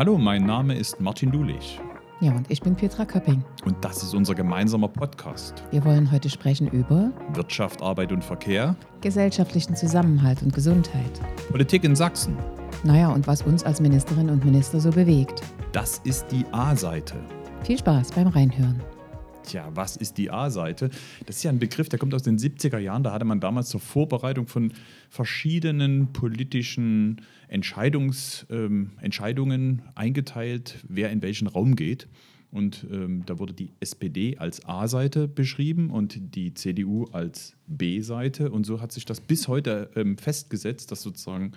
Hallo, mein Name ist Martin Dulich. Ja, und ich bin Petra Köpping. Und das ist unser gemeinsamer Podcast. Wir wollen heute sprechen über Wirtschaft, Arbeit und Verkehr, gesellschaftlichen Zusammenhalt und Gesundheit, Politik in Sachsen. Naja, und was uns als Ministerinnen und Minister so bewegt. Das ist die A-Seite. Viel Spaß beim Reinhören. Tja, was ist die A-Seite? Das ist ja ein Begriff, der kommt aus den 70er Jahren. Da hatte man damals zur Vorbereitung von verschiedenen politischen Entscheidungs, ähm, Entscheidungen eingeteilt, wer in welchen Raum geht. Und ähm, da wurde die SPD als A-Seite beschrieben und die CDU als B-Seite. Und so hat sich das bis heute ähm, festgesetzt, dass sozusagen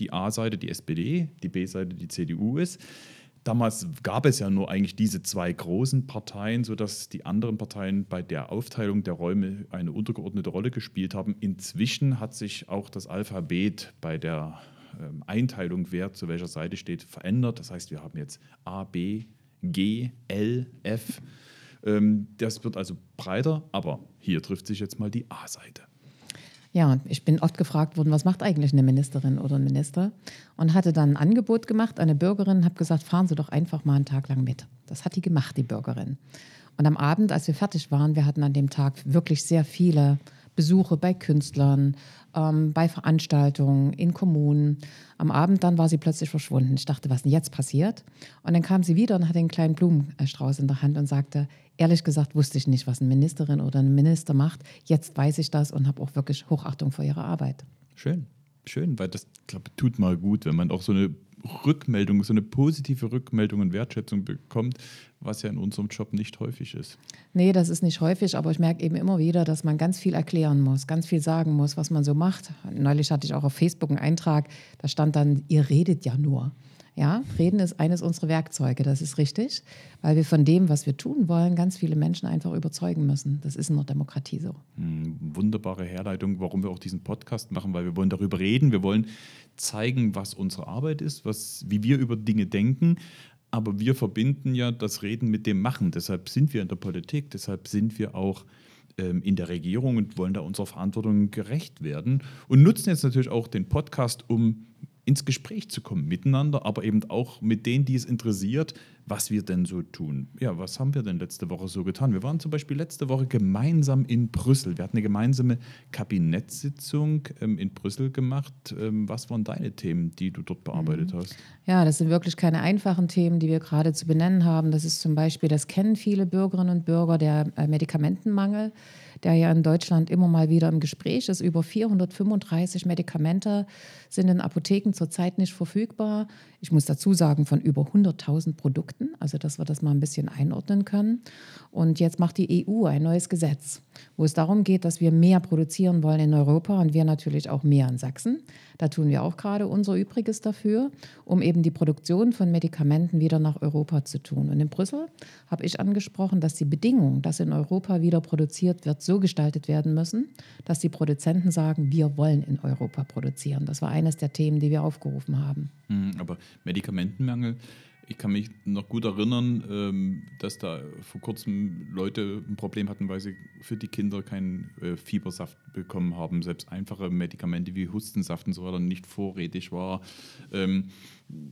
die A-Seite die SPD, die B-Seite die CDU ist. Damals gab es ja nur eigentlich diese zwei großen Parteien, sodass die anderen Parteien bei der Aufteilung der Räume eine untergeordnete Rolle gespielt haben. Inzwischen hat sich auch das Alphabet bei der ähm, Einteilung, wer zu welcher Seite steht, verändert. Das heißt, wir haben jetzt A, B, G, L, F. Ähm, das wird also breiter, aber hier trifft sich jetzt mal die A-Seite. Ja, ich bin oft gefragt worden, was macht eigentlich eine Ministerin oder ein Minister? Und hatte dann ein Angebot gemacht an eine Bürgerin, habe gesagt, fahren Sie doch einfach mal einen Tag lang mit. Das hat die gemacht, die Bürgerin. Und am Abend, als wir fertig waren, wir hatten an dem Tag wirklich sehr viele Besuche bei Künstlern, ähm, bei Veranstaltungen, in Kommunen. Am Abend dann war sie plötzlich verschwunden. Ich dachte, was denn jetzt passiert? Und dann kam sie wieder und hatte einen kleinen Blumenstrauß in der Hand und sagte, ehrlich gesagt wusste ich nicht, was eine Ministerin oder ein Minister macht. Jetzt weiß ich das und habe auch wirklich Hochachtung vor ihrer Arbeit. Schön, schön, weil das, glaube tut mal gut, wenn man auch so eine Rückmeldung, so eine positive Rückmeldung und Wertschätzung bekommt, was ja in unserem Job nicht häufig ist. Nee, das ist nicht häufig, aber ich merke eben immer wieder, dass man ganz viel erklären muss, ganz viel sagen muss, was man so macht. Neulich hatte ich auch auf Facebook einen Eintrag, da stand dann, ihr redet ja nur. Ja, reden ist eines unserer Werkzeuge, das ist richtig, weil wir von dem, was wir tun wollen, ganz viele Menschen einfach überzeugen müssen. Das ist in der Demokratie so. Hm, wunderbare Herleitung, warum wir auch diesen Podcast machen, weil wir wollen darüber reden, wir wollen zeigen, was unsere Arbeit ist, was, wie wir über Dinge denken, aber wir verbinden ja das Reden mit dem Machen. Deshalb sind wir in der Politik, deshalb sind wir auch ähm, in der Regierung und wollen da unserer Verantwortung gerecht werden und nutzen jetzt natürlich auch den Podcast, um ins Gespräch zu kommen miteinander, aber eben auch mit denen, die es interessiert, was wir denn so tun. Ja, was haben wir denn letzte Woche so getan? Wir waren zum Beispiel letzte Woche gemeinsam in Brüssel. Wir hatten eine gemeinsame Kabinettssitzung ähm, in Brüssel gemacht. Ähm, was waren deine Themen, die du dort bearbeitet mhm. hast? Ja, das sind wirklich keine einfachen Themen, die wir gerade zu benennen haben. Das ist zum Beispiel, das kennen viele Bürgerinnen und Bürger, der äh, Medikamentenmangel der ja in Deutschland immer mal wieder im Gespräch ist. Über 435 Medikamente sind in Apotheken zurzeit nicht verfügbar. Ich muss dazu sagen, von über 100.000 Produkten, also dass wir das mal ein bisschen einordnen können. Und jetzt macht die EU ein neues Gesetz, wo es darum geht, dass wir mehr produzieren wollen in Europa und wir natürlich auch mehr in Sachsen. Da tun wir auch gerade unser Übriges dafür, um eben die Produktion von Medikamenten wieder nach Europa zu tun. Und in Brüssel habe ich angesprochen, dass die Bedingungen, dass in Europa wieder produziert wird, so gestaltet werden müssen, dass die Produzenten sagen, wir wollen in Europa produzieren. Das war eines der Themen, die wir aufgerufen haben. Hm, aber Medikamentenmangel, ich kann mich noch gut erinnern, ähm, dass da vor kurzem Leute ein Problem hatten, weil sie für die Kinder keinen äh, Fiebersaft bekommen haben. Selbst einfache Medikamente wie Hustensaft und so weiter nicht vorrätig war.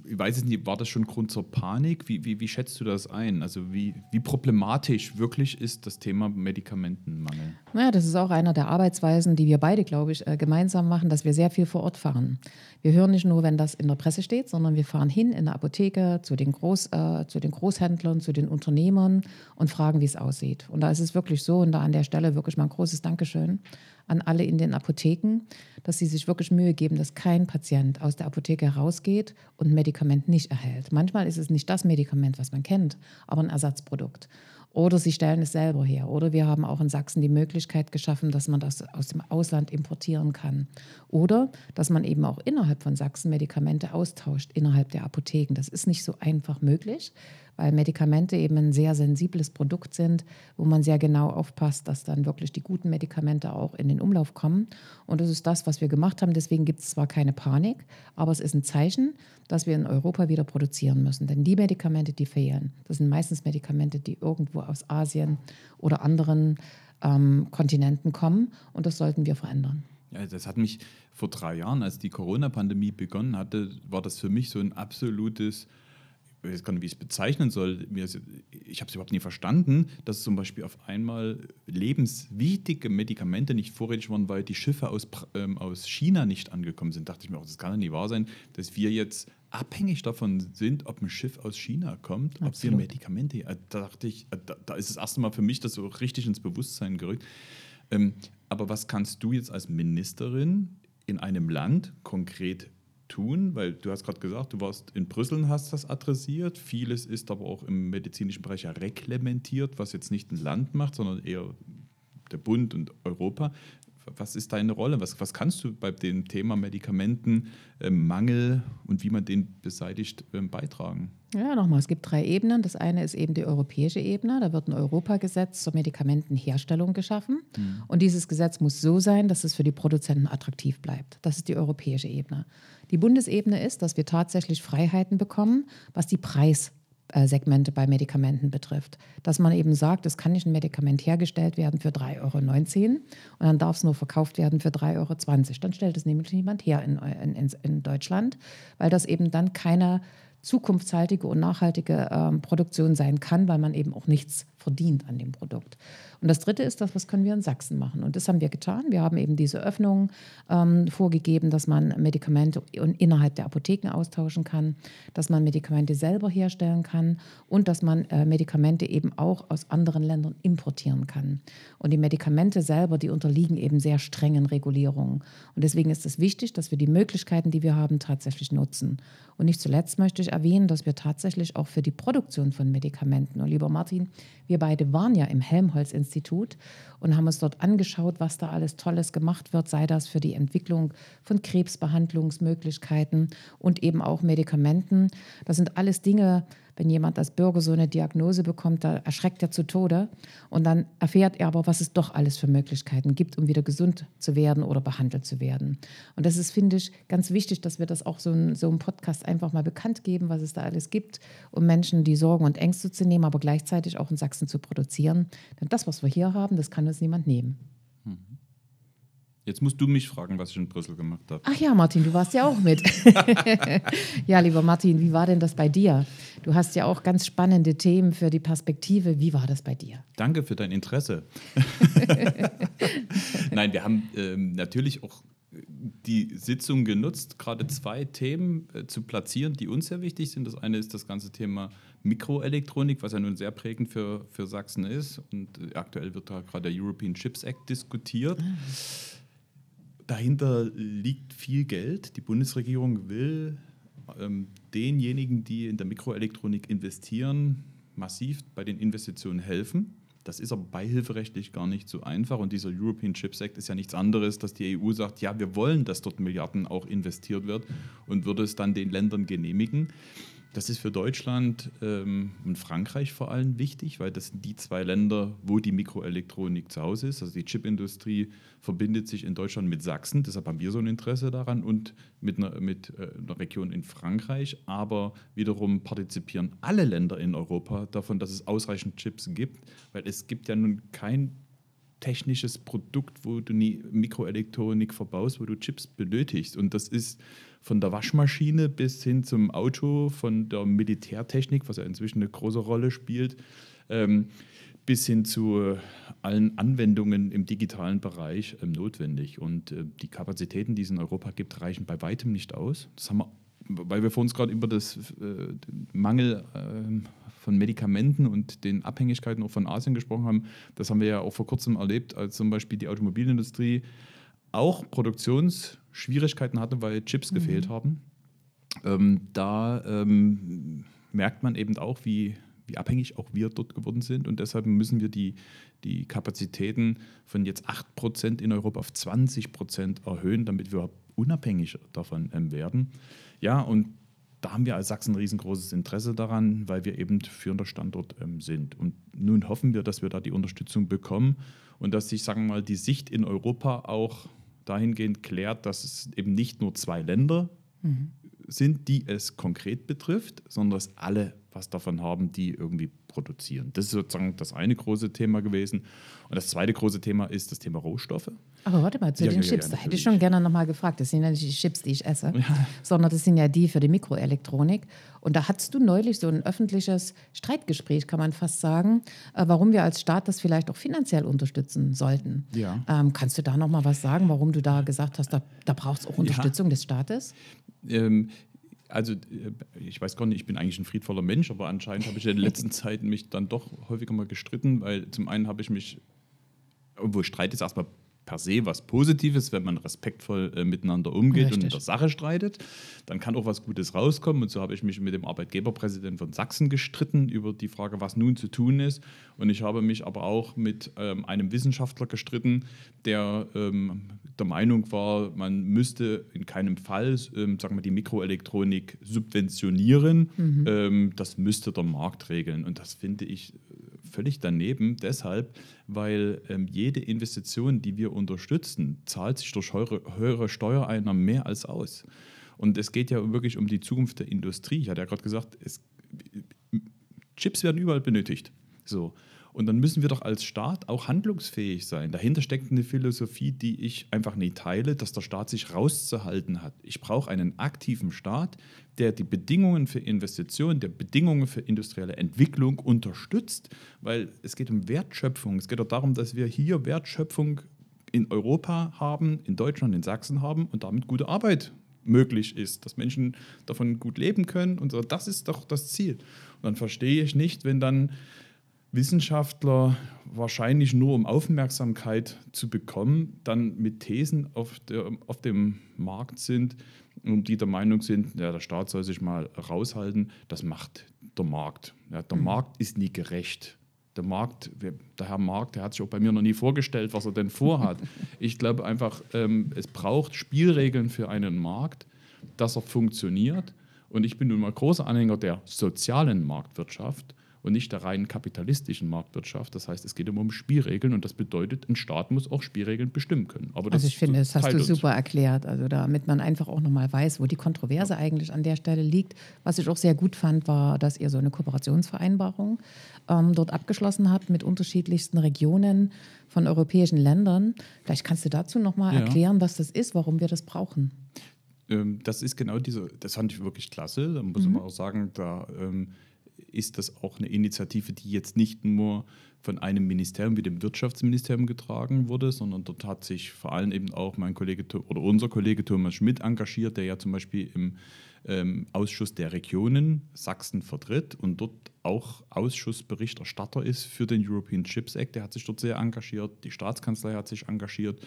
Ich weiß nicht, war das schon Grund zur Panik? Wie, wie, wie schätzt du das ein? Also wie, wie problematisch wirklich ist das Thema Medikamentenmangel? Naja, das ist auch einer der Arbeitsweisen, die wir beide, glaube ich, äh, gemeinsam machen, dass wir sehr viel vor Ort fahren. Wir hören nicht nur, wenn das in der Presse steht, sondern wir fahren hin in der Apotheke zu den, Groß, äh, zu den Großhändlern, zu den Unternehmern und fragen, wie es aussieht. Und da ist es wirklich so, und da an der Stelle wirklich mal ein großes Dankeschön an alle in den Apotheken, dass sie sich wirklich Mühe geben, dass kein Patient aus der Apotheke herausgeht und Medikament nicht erhält. Manchmal ist es nicht das Medikament, was man kennt, aber ein Ersatzprodukt. Oder sie stellen es selber her. Oder wir haben auch in Sachsen die Möglichkeit geschaffen, dass man das aus dem Ausland importieren kann. Oder dass man eben auch innerhalb von Sachsen Medikamente austauscht, innerhalb der Apotheken. Das ist nicht so einfach möglich, weil Medikamente eben ein sehr sensibles Produkt sind, wo man sehr genau aufpasst, dass dann wirklich die guten Medikamente auch in den Umlauf kommen. Und das ist das, was wir gemacht haben. Deswegen gibt es zwar keine Panik, aber es ist ein Zeichen, dass wir in Europa wieder produzieren müssen. Denn die Medikamente, die fehlen, das sind meistens Medikamente, die irgendwo aus Asien oder anderen ähm, Kontinenten kommen. Und das sollten wir verändern. Ja, das hat mich vor drei Jahren, als die Corona-Pandemie begonnen hatte, war das für mich so ein absolutes ich weiß gar nicht, wie ich es bezeichnen soll. Ich habe es überhaupt nie verstanden, dass zum Beispiel auf einmal lebenswichtige Medikamente nicht vorrätig waren, weil die Schiffe aus, ähm, aus China nicht angekommen sind. Da dachte ich mir auch, das kann ja nicht wahr sein, dass wir jetzt abhängig davon sind, ob ein Schiff aus China kommt, Absolut. ob wir Medikamente. Äh, da dachte ich, äh, da, da, ist das erste Mal für mich das so richtig ins Bewusstsein gerückt. Ähm, aber was kannst du jetzt als Ministerin in einem Land konkret tun? Weil du hast gerade gesagt, du warst in Brüssel und hast das adressiert. Vieles ist aber auch im medizinischen Bereich ja reglementiert, was jetzt nicht ein Land macht, sondern eher der Bund und Europa. Was ist deine Rolle? Was, was kannst du bei dem Thema Medikamentenmangel äh, und wie man den beseitigt äh, beitragen? Ja, nochmal, es gibt drei Ebenen. Das eine ist eben die europäische Ebene. Da wird ein Europagesetz zur Medikamentenherstellung geschaffen. Mhm. Und dieses Gesetz muss so sein, dass es für die Produzenten attraktiv bleibt. Das ist die europäische Ebene. Die Bundesebene ist, dass wir tatsächlich Freiheiten bekommen, was die Preis Segmente bei Medikamenten betrifft. Dass man eben sagt, es kann nicht ein Medikament hergestellt werden für 3,19 Euro und dann darf es nur verkauft werden für 3,20 Euro. Dann stellt es nämlich niemand her in, in, in Deutschland, weil das eben dann keine zukunftshaltige und nachhaltige ähm, Produktion sein kann, weil man eben auch nichts verdient an dem Produkt. Und das Dritte ist das, was können wir in Sachsen machen? Und das haben wir getan. Wir haben eben diese Öffnung ähm, vorgegeben, dass man Medikamente innerhalb der Apotheken austauschen kann, dass man Medikamente selber herstellen kann und dass man äh, Medikamente eben auch aus anderen Ländern importieren kann. Und die Medikamente selber, die unterliegen eben sehr strengen Regulierungen. Und deswegen ist es wichtig, dass wir die Möglichkeiten, die wir haben, tatsächlich nutzen. Und nicht zuletzt möchte ich erwähnen, dass wir tatsächlich auch für die Produktion von Medikamenten, und lieber Martin, wir beide waren ja im Helmholtz-Institut und haben uns dort angeschaut, was da alles Tolles gemacht wird, sei das für die Entwicklung von Krebsbehandlungsmöglichkeiten und eben auch Medikamenten. Das sind alles Dinge, wenn jemand als Bürger so eine Diagnose bekommt, da erschreckt er zu Tode. Und dann erfährt er aber, was es doch alles für Möglichkeiten gibt, um wieder gesund zu werden oder behandelt zu werden. Und das ist, finde ich, ganz wichtig, dass wir das auch so, in, so im Podcast einfach mal bekannt geben, was es da alles gibt, um Menschen die Sorgen und Ängste zu nehmen, aber gleichzeitig auch in Sachsen zu produzieren. Denn das, was wir hier haben, das kann uns niemand nehmen. Jetzt musst du mich fragen, was ich in Brüssel gemacht habe. Ach ja, Martin, du warst ja auch mit. ja, lieber Martin, wie war denn das bei dir? Du hast ja auch ganz spannende Themen für die Perspektive. Wie war das bei dir? Danke für dein Interesse. Nein, wir haben ähm, natürlich auch die Sitzung genutzt, gerade zwei Themen äh, zu platzieren, die uns sehr wichtig sind. Das eine ist das ganze Thema Mikroelektronik, was ja nun sehr prägend für, für Sachsen ist. Und äh, aktuell wird da gerade der European Chips Act diskutiert. Mhm dahinter liegt viel Geld. Die Bundesregierung will ähm, denjenigen, die in der Mikroelektronik investieren, massiv bei den Investitionen helfen. Das ist aber beihilferechtlich gar nicht so einfach. Und dieser European Chips Act ist ja nichts anderes, dass die EU sagt, ja, wir wollen, dass dort Milliarden auch investiert wird und würde es dann den Ländern genehmigen. Das ist für Deutschland ähm, und Frankreich vor allem wichtig, weil das sind die zwei Länder, wo die Mikroelektronik zu Hause ist. Also die Chipindustrie verbindet sich in Deutschland mit Sachsen, deshalb haben wir so ein Interesse daran und mit einer, mit, äh, einer Region in Frankreich. Aber wiederum partizipieren alle Länder in Europa davon, dass es ausreichend Chips gibt, weil es gibt ja nun kein technisches Produkt, wo du nie Mikroelektronik verbaust, wo du Chips benötigst. Und das ist von der Waschmaschine bis hin zum Auto, von der Militärtechnik, was ja inzwischen eine große Rolle spielt, ähm, bis hin zu allen Anwendungen im digitalen Bereich ähm, notwendig. Und äh, die Kapazitäten, die es in Europa gibt, reichen bei weitem nicht aus. Das haben wir, weil wir vor uns gerade über das äh, Mangel äh, von Medikamenten und den Abhängigkeiten auch von Asien gesprochen haben. Das haben wir ja auch vor kurzem erlebt, als zum Beispiel die Automobilindustrie auch Produktionsschwierigkeiten hatte, weil Chips mhm. gefehlt haben. Ähm, da ähm, merkt man eben auch, wie, wie abhängig auch wir dort geworden sind. Und deshalb müssen wir die, die Kapazitäten von jetzt 8% in Europa auf 20% erhöhen, damit wir unabhängig davon ähm, werden. Ja, und da haben wir als Sachsen ein riesengroßes Interesse daran, weil wir eben führender Standort ähm, sind. Und nun hoffen wir, dass wir da die Unterstützung bekommen und dass sich, sagen wir mal, die Sicht in Europa auch dahingehend klärt, dass es eben nicht nur zwei Länder mhm. sind, die es konkret betrifft, sondern dass alle was davon haben, die irgendwie produzieren. Das ist sozusagen das eine große Thema gewesen. Und das zweite große Thema ist das Thema Rohstoffe. Aber warte mal, zu ja, den ja, Chips, ja, da hätte ich schon gerne nochmal gefragt. Das sind ja nicht die Chips, die ich esse, sondern das sind ja die für die Mikroelektronik. Und da hattest du neulich so ein öffentliches Streitgespräch, kann man fast sagen, äh, warum wir als Staat das vielleicht auch finanziell unterstützen sollten. Ja. Ähm, kannst du da nochmal was sagen, warum du da gesagt hast, da, da braucht es auch Unterstützung des Staates? Ähm, also äh, ich weiß gar nicht, ich bin eigentlich ein friedvoller Mensch, aber anscheinend habe ich in den letzten Zeiten mich dann doch häufiger mal gestritten, weil zum einen habe ich mich, obwohl Streit ist erstmal per se was Positives, wenn man respektvoll äh, miteinander umgeht Richtig. und in der Sache streitet. Dann kann auch was Gutes rauskommen. Und so habe ich mich mit dem Arbeitgeberpräsidenten von Sachsen gestritten über die Frage, was nun zu tun ist. Und ich habe mich aber auch mit ähm, einem Wissenschaftler gestritten, der ähm, der Meinung war, man müsste in keinem Fall ähm, sagen wir, die Mikroelektronik subventionieren. Mhm. Ähm, das müsste der Markt regeln. Und das finde ich völlig daneben, deshalb, weil ähm, jede Investition, die wir unterstützen, zahlt sich durch höhere, höhere Steuereinnahmen mehr als aus. Und es geht ja wirklich um die Zukunft der Industrie. Ich hatte ja gerade gesagt, es, Chips werden überall benötigt. So. Und dann müssen wir doch als Staat auch handlungsfähig sein. Dahinter steckt eine Philosophie, die ich einfach nicht teile, dass der Staat sich rauszuhalten hat. Ich brauche einen aktiven Staat, der die Bedingungen für Investitionen, der Bedingungen für industrielle Entwicklung unterstützt, weil es geht um Wertschöpfung. Es geht auch darum, dass wir hier Wertschöpfung in Europa haben, in Deutschland, in Sachsen haben und damit gute Arbeit möglich ist, dass Menschen davon gut leben können und so. Das ist doch das Ziel. Und dann verstehe ich nicht, wenn dann Wissenschaftler wahrscheinlich nur um Aufmerksamkeit zu bekommen, dann mit Thesen auf, der, auf dem Markt sind, und die der Meinung sind, ja, der Staat soll sich mal raushalten, das macht der Markt. Ja, der mhm. Markt ist nie gerecht. Der Markt, der Herr Markt, der hat sich auch bei mir noch nie vorgestellt, was er denn vorhat. ich glaube einfach, ähm, es braucht Spielregeln für einen Markt, dass er funktioniert. Und ich bin nun mal großer Anhänger der sozialen Marktwirtschaft und nicht der rein kapitalistischen Marktwirtschaft. Das heißt, es geht immer um Spielregeln und das bedeutet, ein Staat muss auch Spielregeln bestimmen können. also ich finde, das hast du super uns. erklärt, also damit man einfach auch nochmal weiß, wo die Kontroverse ja. eigentlich an der Stelle liegt. Was ich auch sehr gut fand, war, dass ihr so eine Kooperationsvereinbarung ähm, dort abgeschlossen habt mit unterschiedlichsten Regionen von europäischen Ländern. Vielleicht kannst du dazu nochmal ja. erklären, was das ist, warum wir das brauchen ähm, das ist genau diese, das fand ich wirklich klasse. Da muss mhm. man auch sagen, da ähm, ist das auch eine Initiative, die jetzt nicht nur von einem Ministerium wie dem Wirtschaftsministerium getragen wurde, sondern dort hat sich vor allem eben auch mein Kollege oder unser Kollege Thomas Schmidt engagiert, der ja zum Beispiel im ähm, Ausschuss der Regionen Sachsen vertritt und dort auch Ausschussberichterstatter ist für den European Chips Act. Der hat sich dort sehr engagiert, die Staatskanzlei hat sich engagiert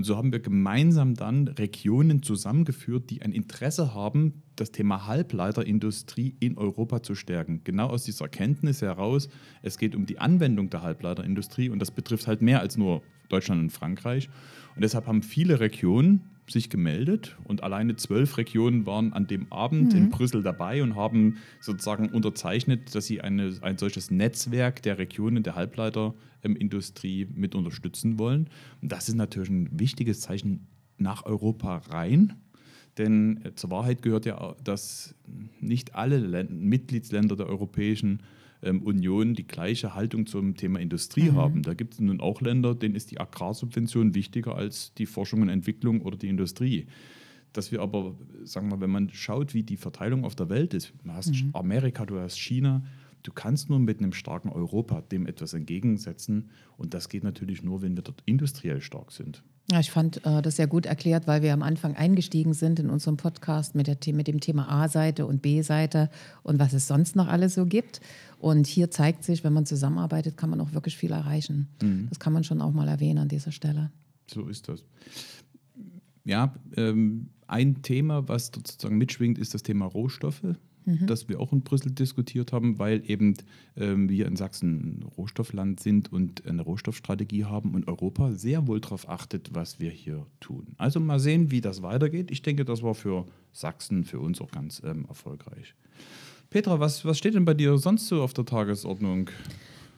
und so haben wir gemeinsam dann Regionen zusammengeführt, die ein Interesse haben, das Thema Halbleiterindustrie in Europa zu stärken. Genau aus dieser Erkenntnis heraus, es geht um die Anwendung der Halbleiterindustrie und das betrifft halt mehr als nur Deutschland und Frankreich. Und deshalb haben viele Regionen sich gemeldet und alleine zwölf Regionen waren an dem Abend mhm. in Brüssel dabei und haben sozusagen unterzeichnet, dass sie eine, ein solches Netzwerk der Regionen der Halbleiterindustrie mit unterstützen wollen. Und das ist natürlich ein wichtiges Zeichen nach Europa rein. Denn äh, zur Wahrheit gehört ja, dass nicht alle Länder, Mitgliedsländer der Europäischen ähm, Union die gleiche Haltung zum Thema Industrie mhm. haben. Da gibt es nun auch Länder, denen ist die Agrarsubvention wichtiger als die Forschung und Entwicklung oder die Industrie. Dass wir aber, sagen wir, wenn man schaut, wie die Verteilung auf der Welt ist, du hast mhm. Amerika, du hast China, du kannst nur mit einem starken Europa dem etwas entgegensetzen. Und das geht natürlich nur, wenn wir dort industriell stark sind. Ja, ich fand äh, das sehr gut erklärt, weil wir am Anfang eingestiegen sind in unserem Podcast mit, der, mit dem Thema A-Seite und B-Seite und was es sonst noch alles so gibt. Und hier zeigt sich, wenn man zusammenarbeitet, kann man auch wirklich viel erreichen. Mhm. Das kann man schon auch mal erwähnen an dieser Stelle. So ist das. Ja, ähm, ein Thema, was sozusagen mitschwingt, ist das Thema Rohstoffe mhm. das wir auch in Brüssel diskutiert haben, weil eben ähm, wir in Sachsen ein Rohstoffland sind und eine Rohstoffstrategie haben und Europa sehr wohl darauf achtet, was wir hier tun. Also mal sehen, wie das weitergeht. Ich denke, das war für Sachsen, für uns auch ganz ähm, erfolgreich. Petra, was, was steht denn bei dir sonst so auf der Tagesordnung?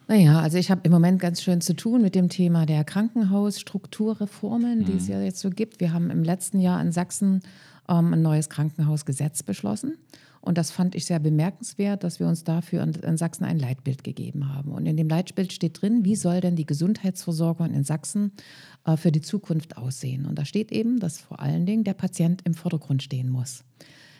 Naja, also ich habe im Moment ganz schön zu tun mit dem Thema der Krankenhausstrukturreformen, mhm. die es mhm. ja jetzt so gibt. Wir haben im letzten Jahr in Sachsen ähm, ein neues Krankenhausgesetz beschlossen. Und das fand ich sehr bemerkenswert, dass wir uns dafür in, Sachsen ein Leitbild gegeben haben. Und in dem Leitbild steht drin, wie soll denn die Gesundheitsversorgung in Sachsen äh, für die Zukunft aussehen. Und da steht eben, dass vor allen Dingen der Patient im Vordergrund stehen muss.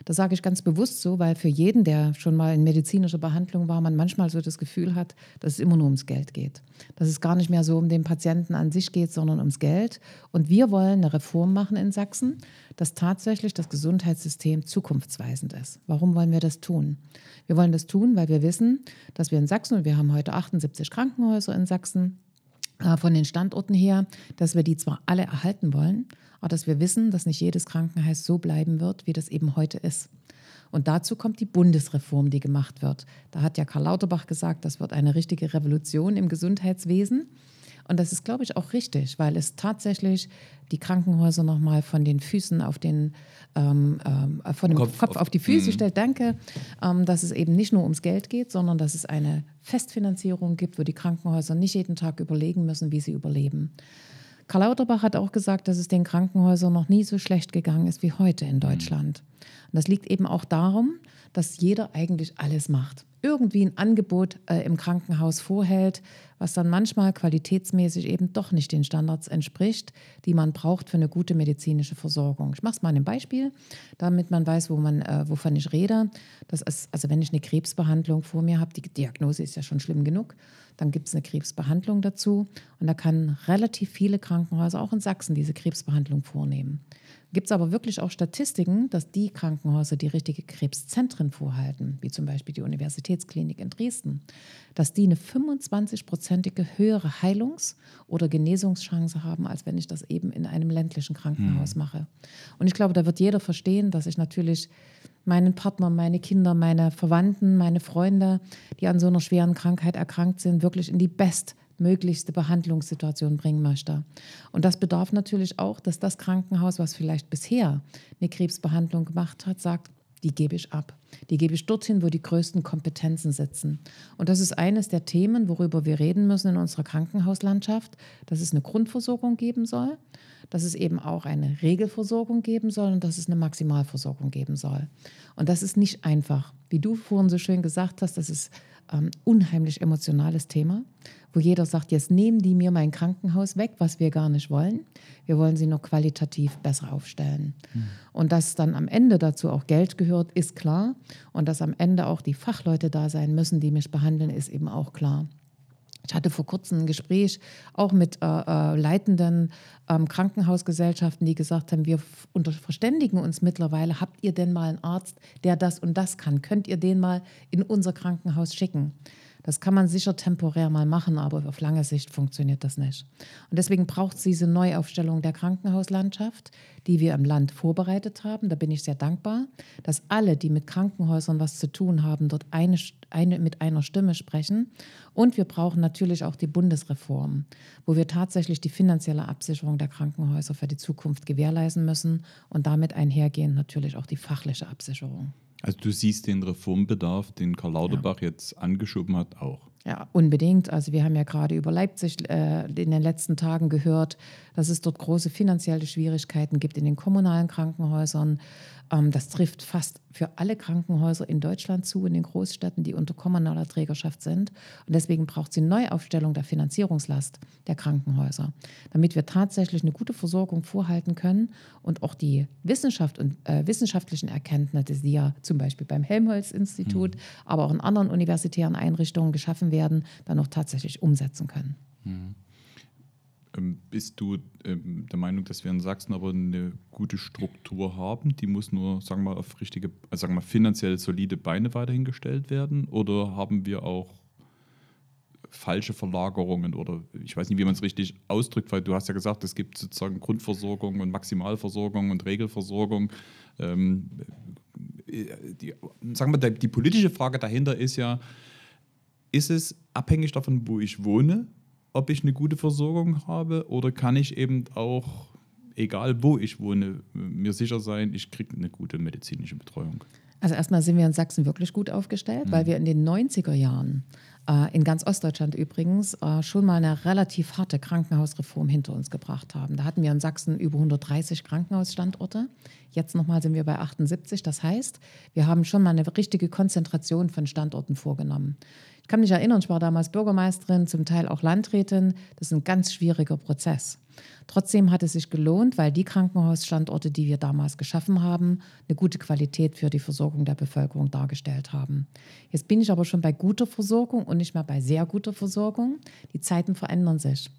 Das sage ich ganz bewusst so, weil für jeden, der schon mal in medizinischer Behandlung war, man manchmal so das Gefühl hat, dass es immer nur ums Geld geht. Dass es gar nicht mehr so um den Patienten an sich geht, sondern ums Geld. Und wir wollen eine Reform machen in Sachsen, dass tatsächlich das Gesundheitssystem zukunftsweisend ist. Warum wollen wir das tun? Wir wollen das tun, weil wir wissen, dass wir in Sachsen, und wir haben heute 78 Krankenhäuser in Sachsen, äh, von den Standorten her, dass wir die zwar alle erhalten wollen, aber dass wir wissen, dass nicht jedes Krankenhaus so bleiben wird, wie das eben heute ist. Und dazu kommt die Bundesreform, die gemacht wird. Da hat ja Karl Lauterbach gesagt, das wird eine richtige Revolution im Gesundheitswesen. Und das ist, glaube ich, auch richtig, weil es tatsächlich die Krankenhäuser nochmal von den Füßen auf den, ähm, äh, von dem Kopf, Kopf auf die Füße mhm. stellt. Danke, ähm, dass es eben nicht nur ums Geld geht, sondern dass es eine Festfinanzierung gibt, wo die Krankenhäuser nicht jeden Tag überlegen müssen, wie sie überleben. Karl Lauterbach hat auch gesagt, dass es den Krankenhäusern noch nie so schlecht gegangen ist wie heute in Deutschland. Und das liegt eben auch darum, dass jeder eigentlich alles macht. Irgendwie ein Angebot äh, im Krankenhaus vorhält, was dann manchmal qualitätsmäßig eben doch nicht den Standards entspricht, die man braucht für eine gute medizinische Versorgung. Ich mache es mal ein Beispiel, damit man weiß, wo man, äh, wovon ich rede. Das ist, also wenn ich eine Krebsbehandlung vor mir habe, die Diagnose ist ja schon schlimm genug, dann gibt es eine Krebsbehandlung dazu und da kann relativ viele Krankenhäuser, auch in Sachsen, diese Krebsbehandlung vornehmen. Gibt es aber wirklich auch Statistiken, dass die Krankenhäuser, die richtige Krebszentren vorhalten, wie zum Beispiel die Universitätsklinik in Dresden, dass die eine 25-prozentige höhere Heilungs- oder Genesungschance haben, als wenn ich das eben in einem ländlichen Krankenhaus mhm. mache. Und ich glaube, da wird jeder verstehen, dass ich natürlich meinen Partner, meine Kinder, meine Verwandten, meine Freunde, die an so einer schweren Krankheit erkrankt sind, wirklich in die best möglichste Behandlungssituation bringen möchte. Und das bedarf natürlich auch, dass das Krankenhaus, was vielleicht bisher eine Krebsbehandlung gemacht hat, sagt, die gebe ich ab. Die gebe ich dorthin, wo die größten Kompetenzen sitzen. Und das ist eines der Themen, worüber wir reden müssen in unserer Krankenhauslandschaft, dass es eine Grundversorgung geben soll, dass es eben auch eine Regelversorgung geben soll und dass es eine Maximalversorgung geben soll. Und das ist nicht einfach. Wie du vorhin so schön gesagt hast, das ist ein ähm, unheimlich emotionales Thema wo jeder sagt, jetzt nehmen die mir mein Krankenhaus weg, was wir gar nicht wollen. Wir wollen sie nur qualitativ besser aufstellen. Mhm. Und dass dann am Ende dazu auch Geld gehört, ist klar. Und dass am Ende auch die Fachleute da sein müssen, die mich behandeln, ist eben auch klar. Ich hatte vor kurzem ein Gespräch auch mit äh, äh, leitenden ähm, Krankenhausgesellschaften, die gesagt haben, wir verständigen uns mittlerweile. Habt ihr denn mal einen Arzt, der das und das kann? Könnt ihr den mal in unser Krankenhaus schicken? Das kann man sicher temporär mal machen, aber auf lange Sicht funktioniert das nicht. Und deswegen braucht es diese Neuaufstellung der Krankenhauslandschaft, die wir im Land vorbereitet haben. Da bin ich sehr dankbar, dass alle, die mit Krankenhäusern was zu tun haben, dort eine, eine, mit einer Stimme sprechen. Und wir brauchen natürlich auch die Bundesreform, wo wir tatsächlich die finanzielle Absicherung der Krankenhäuser für die Zukunft gewährleisten müssen und damit einhergehend natürlich auch die fachliche Absicherung. Also du siehst den Reformbedarf, den Karl Lauterbach ja. jetzt angeschoben hat, auch. Ja, unbedingt. Also wir haben ja gerade über Leipzig äh, in den letzten Tagen gehört, dass es dort große finanzielle Schwierigkeiten gibt in den kommunalen Krankenhäusern. Ähm, das trifft fast für alle Krankenhäuser in Deutschland zu, in den Großstädten, die unter kommunaler Trägerschaft sind. Und deswegen braucht es die Neuaufstellung der Finanzierungslast der Krankenhäuser, damit wir tatsächlich eine gute Versorgung vorhalten können und auch die Wissenschaft und äh, wissenschaftlichen Erkenntnisse, die ja zum Beispiel beim Helmholtz-Institut, mhm. aber auch in anderen universitären Einrichtungen geschaffen werden, dann auch tatsächlich umsetzen können. Mhm. Ähm, bist du ähm, der Meinung, dass wir in Sachsen aber eine gute Struktur haben? Die muss nur, sagen wir mal, auf richtige, also sagen wir mal, finanziell solide Beine weiterhin gestellt werden? Oder haben wir auch falsche Verlagerungen oder ich weiß nicht, wie man es richtig ausdrückt, weil du hast ja gesagt, es gibt sozusagen Grundversorgung und Maximalversorgung und Regelversorgung. Ähm, äh, die, sagen wir, die politische Frage dahinter ist ja, ist es abhängig davon, wo ich wohne? ob ich eine gute Versorgung habe oder kann ich eben auch, egal wo ich wohne, mir sicher sein, ich kriege eine gute medizinische Betreuung. Also erstmal sind wir in Sachsen wirklich gut aufgestellt, mhm. weil wir in den 90er Jahren äh, in ganz Ostdeutschland übrigens, äh, schon mal eine relativ harte Krankenhausreform hinter uns gebracht haben. Da hatten wir in Sachsen über 130 Krankenhausstandorte. Jetzt nochmal sind wir bei 78. Das heißt, wir haben schon mal eine richtige Konzentration von Standorten vorgenommen. Ich kann mich erinnern, ich war damals Bürgermeisterin, zum Teil auch Landrätin. Das ist ein ganz schwieriger Prozess. Trotzdem hat es sich gelohnt, weil die Krankenhausstandorte, die wir damals geschaffen haben, eine gute Qualität für die Versorgung der Bevölkerung dargestellt haben. Jetzt bin ich aber schon bei guter Versorgung und nicht mehr bei sehr guter Versorgung. Die Zeiten verändern sich.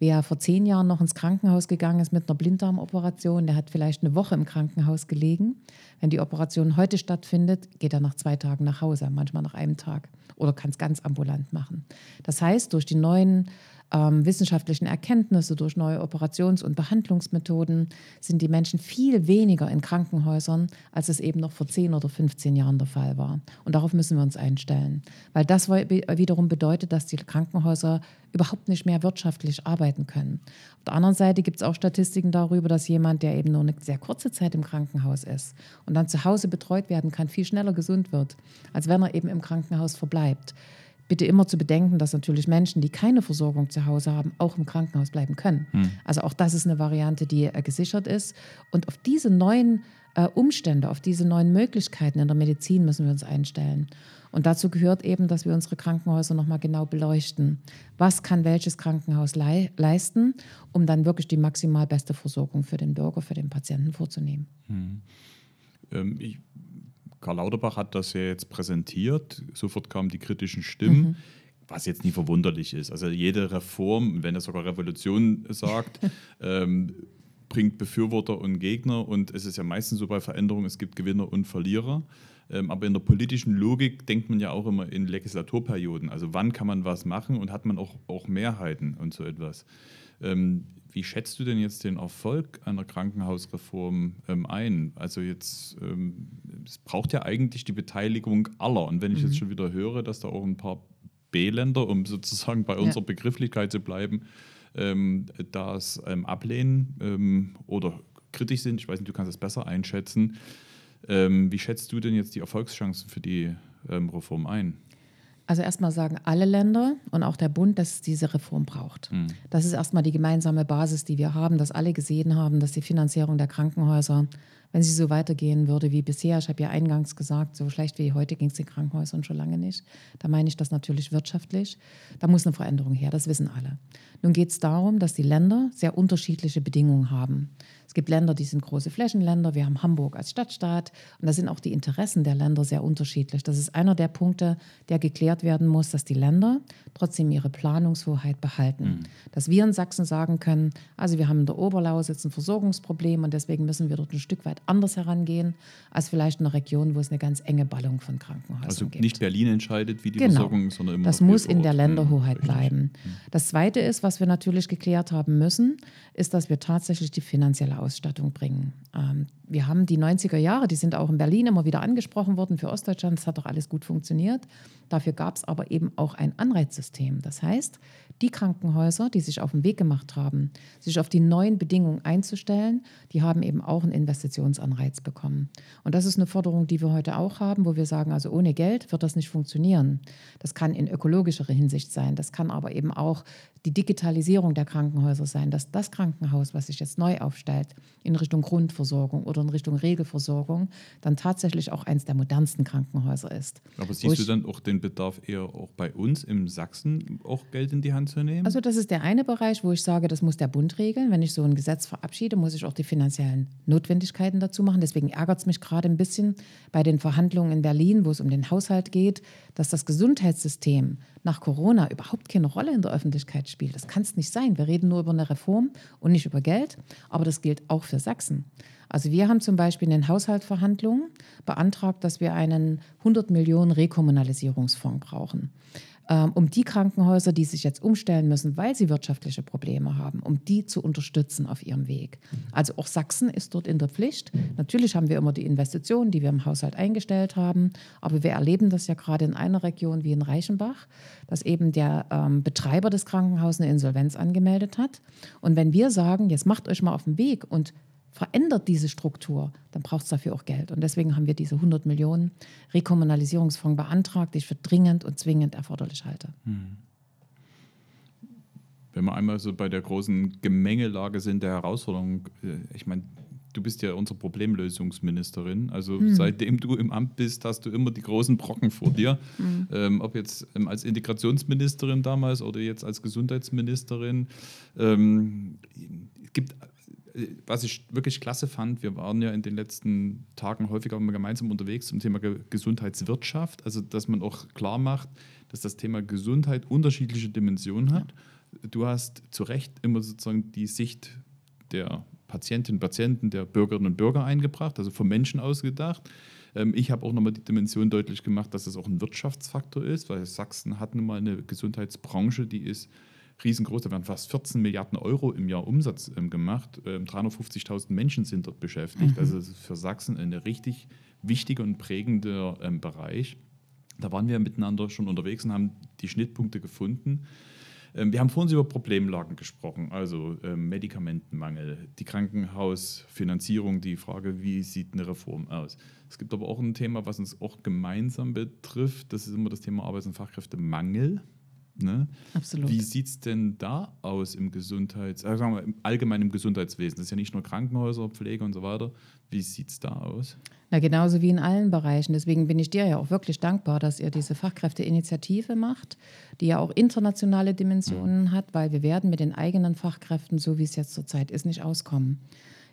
Wer vor zehn Jahren noch ins Krankenhaus gegangen ist mit einer Blinddarmoperation, der hat vielleicht eine Woche im Krankenhaus gelegen. Wenn die Operation heute stattfindet, geht er nach zwei Tagen nach Hause, manchmal nach einem Tag oder kann es ganz ambulant machen. Das heißt, durch die neuen ähm, wissenschaftlichen Erkenntnisse, durch neue Operations- und Behandlungsmethoden sind die Menschen viel weniger in Krankenhäusern, als es eben noch vor 10 oder 15 Jahren der Fall war. Und darauf müssen wir uns einstellen, weil das wiederum bedeutet, dass die Krankenhäuser überhaupt nicht mehr wirtschaftlich arbeiten können. Auf der anderen Seite gibt es auch Statistiken darüber, dass jemand, der eben nur eine sehr kurze Zeit im Krankenhaus ist und dann zu Hause betreut werden kann, viel schneller gesund wird, als wenn er eben im Krankenhaus verbleibt bitte immer zu bedenken, dass natürlich Menschen, die keine Versorgung zu Hause haben, auch im Krankenhaus bleiben können. Hm. Also auch das ist eine Variante, die äh, gesichert ist. Und auf diese neuen äh, Umstände, auf diese neuen Möglichkeiten in der Medizin müssen wir uns einstellen. Und dazu gehört eben, dass wir unsere Krankenhäuser nochmal genau beleuchten. Was kann welches Krankenhaus lei leisten, um dann wirklich die maximal beste Versorgung für den Bürger, für den Patienten vorzunehmen? Hm. Ähm, ich Karl Lauterbach hat das ja jetzt präsentiert. Sofort kamen die kritischen Stimmen. Mhm. Was jetzt nie verwunderlich ist. Also jede Reform, wenn er sogar Revolution sagt, ähm, bringt Befürworter und Gegner. Und es ist ja meistens so bei Veränderungen, es gibt Gewinner und Verlierer. Ähm, aber in der politischen Logik denkt man ja auch immer in Legislaturperioden. Also wann kann man was machen und hat man auch, auch Mehrheiten und so etwas. Ähm, wie schätzt du denn jetzt den Erfolg einer Krankenhausreform ähm, ein? Also jetzt, ähm, es braucht ja eigentlich die Beteiligung aller. Und wenn ich mhm. jetzt schon wieder höre, dass da auch ein paar B-Länder, um sozusagen bei unserer ja. Begrifflichkeit zu bleiben, ähm, das ähm, ablehnen ähm, oder kritisch sind, ich weiß nicht, du kannst das besser einschätzen. Ähm, wie schätzt du denn jetzt die Erfolgschancen für die Reform ein? Also erstmal sagen alle Länder und auch der Bund, dass es diese Reform braucht. Mhm. Das ist erstmal die gemeinsame Basis, die wir haben, dass alle gesehen haben, dass die Finanzierung der Krankenhäuser, wenn sie so weitergehen würde wie bisher, ich habe ja eingangs gesagt, so schlecht wie heute ging es den Krankenhäusern schon lange nicht. Da meine ich das natürlich wirtschaftlich. Da muss eine Veränderung her, das wissen alle. Nun geht es darum, dass die Länder sehr unterschiedliche Bedingungen haben. Es gibt Länder, die sind große Flächenländer. Wir haben Hamburg als Stadtstaat. Und da sind auch die Interessen der Länder sehr unterschiedlich. Das ist einer der Punkte, der geklärt werden muss, dass die Länder trotzdem ihre Planungshoheit behalten. Mhm. Dass wir in Sachsen sagen können, also wir haben in der Oberlausitz ein Versorgungsproblem und deswegen müssen wir dort ein Stück weit anders herangehen, als vielleicht in einer Region, wo es eine ganz enge Ballung von Krankenhäusern also gibt. Also nicht Berlin entscheidet, wie die genau. Versorgung ist, sondern immer Das muss in der Länderhoheit mhm. bleiben. Mhm. Das Zweite ist, was wir natürlich geklärt haben müssen, ist, dass wir tatsächlich die finanzielle Ausstattung bringen. Ähm, wir haben die 90er Jahre, die sind auch in Berlin immer wieder angesprochen worden für Ostdeutschland. Das hat doch alles gut funktioniert. Dafür gab es aber eben auch ein Anreizsystem. Das heißt, die Krankenhäuser, die sich auf den Weg gemacht haben, sich auf die neuen Bedingungen einzustellen, die haben eben auch einen Investitionsanreiz bekommen. Und das ist eine Forderung, die wir heute auch haben, wo wir sagen, also ohne Geld wird das nicht funktionieren. Das kann in ökologischerer Hinsicht sein, das kann aber eben auch die Digitalisierung der Krankenhäuser sein, dass das Krankenhaus, was sich jetzt neu aufstellt, in Richtung Grundversorgung oder in Richtung Regelversorgung, dann tatsächlich auch eines der modernsten Krankenhäuser ist. Aber siehst du dann auch den Bedarf eher auch bei uns im Sachsen auch Geld in die Hand zu nehmen? Also das ist der eine Bereich, wo ich sage, das muss der Bund regeln. Wenn ich so ein Gesetz verabschiede, muss ich auch die finanziellen Notwendigkeiten dazu machen. Deswegen ärgert es mich gerade ein bisschen bei den Verhandlungen in Berlin, wo es um den Haushalt geht, dass das Gesundheitssystem nach Corona überhaupt keine Rolle in der Öffentlichkeit spielt. Das kann es nicht sein. Wir reden nur über eine Reform und nicht über Geld. Aber das gilt auch für Sachsen. Also wir haben zum Beispiel in den Haushaltsverhandlungen beantragt, dass wir einen 100 Millionen Rekommunalisierungsfonds brauchen. Ähm, um die Krankenhäuser, die sich jetzt umstellen müssen, weil sie wirtschaftliche Probleme haben, um die zu unterstützen auf ihrem Weg. Also auch Sachsen ist dort in der Pflicht. Natürlich haben wir immer die Investitionen, die wir im Haushalt eingestellt haben, aber wir erleben das ja gerade in einer Region wie in Reichenbach, dass eben der ähm, Betreiber des Krankenhauses eine Insolvenz angemeldet hat. Und wenn wir sagen, jetzt macht euch mal auf den Weg und verändert diese Struktur, dann braucht es dafür auch Geld. Und deswegen haben wir diese 100 Millionen Rekommunalisierungsfonds beantragt, die ich für dringend und zwingend erforderlich halte. Hm. Wenn wir einmal so bei der großen Gemengelage sind der Herausforderungen, äh, ich meine, du bist ja unsere Problemlösungsministerin. Also hm. seitdem du im Amt bist, hast du immer die großen Brocken vor dir. Hm. Ähm, ob jetzt ähm, als Integrationsministerin damals oder jetzt als Gesundheitsministerin. Ähm, es gibt was ich wirklich klasse fand, wir waren ja in den letzten Tagen häufiger gemeinsam unterwegs zum Thema Gesundheitswirtschaft, also dass man auch klar macht, dass das Thema Gesundheit unterschiedliche Dimensionen hat. Ja. Du hast zu Recht immer sozusagen die Sicht der Patientinnen und Patienten, der Bürgerinnen und Bürger eingebracht, also vom Menschen ausgedacht. Ähm, ich habe auch nochmal die Dimension deutlich gemacht, dass es auch ein Wirtschaftsfaktor ist, weil Sachsen hat nun mal eine Gesundheitsbranche, die ist riesengroß. Da werden fast 14 Milliarden Euro im Jahr Umsatz ähm, gemacht. Ähm, 350.000 Menschen sind dort beschäftigt. Mhm. Also für Sachsen ein richtig wichtiger und prägender ähm, Bereich. Da waren wir miteinander schon unterwegs und haben die Schnittpunkte gefunden. Ähm, wir haben vorhin über Problemlagen gesprochen, also ähm, Medikamentenmangel, die Krankenhausfinanzierung, die Frage, wie sieht eine Reform aus. Es gibt aber auch ein Thema, was uns auch gemeinsam betrifft, das ist immer das Thema Arbeits- und Fachkräftemangel. Ne? Absolut. Wie sieht es denn da aus im Gesundheits-, äh, sagen wir, im allgemeinen Gesundheitswesen? Das ist ja nicht nur Krankenhäuser, Pflege und so weiter. Wie sieht es da aus? Na, genauso wie in allen Bereichen. Deswegen bin ich dir ja auch wirklich dankbar, dass ihr diese Fachkräfteinitiative macht, die ja auch internationale Dimensionen mhm. hat, weil wir werden mit den eigenen Fachkräften, so wie es jetzt zurzeit ist, nicht auskommen.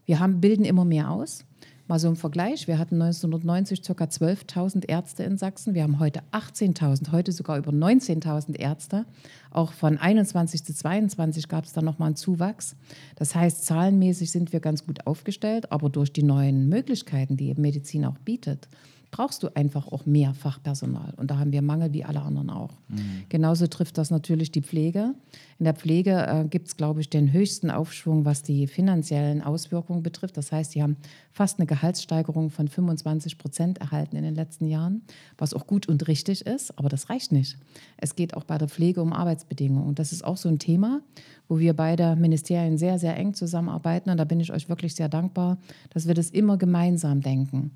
Wir haben, bilden immer mehr aus. Mal so im Vergleich, wir hatten 1990 ca. 12.000 Ärzte in Sachsen, wir haben heute 18.000, heute sogar über 19.000 Ärzte. Auch von 21 zu 22 gab es dann nochmal einen Zuwachs. Das heißt, zahlenmäßig sind wir ganz gut aufgestellt, aber durch die neuen Möglichkeiten, die Medizin auch bietet, brauchst du einfach auch mehr Fachpersonal. Und da haben wir Mangel wie alle anderen auch. Mhm. Genauso trifft das natürlich die Pflege. In der Pflege äh, gibt es, glaube ich, den höchsten Aufschwung, was die finanziellen Auswirkungen betrifft. Das heißt, sie haben fast eine Gehaltssteigerung von 25 Prozent erhalten in den letzten Jahren, was auch gut und richtig ist. Aber das reicht nicht. Es geht auch bei der Pflege um Arbeitsbedingungen. Und das ist auch so ein Thema, wo wir beide Ministerien sehr, sehr eng zusammenarbeiten. Und da bin ich euch wirklich sehr dankbar, dass wir das immer gemeinsam denken.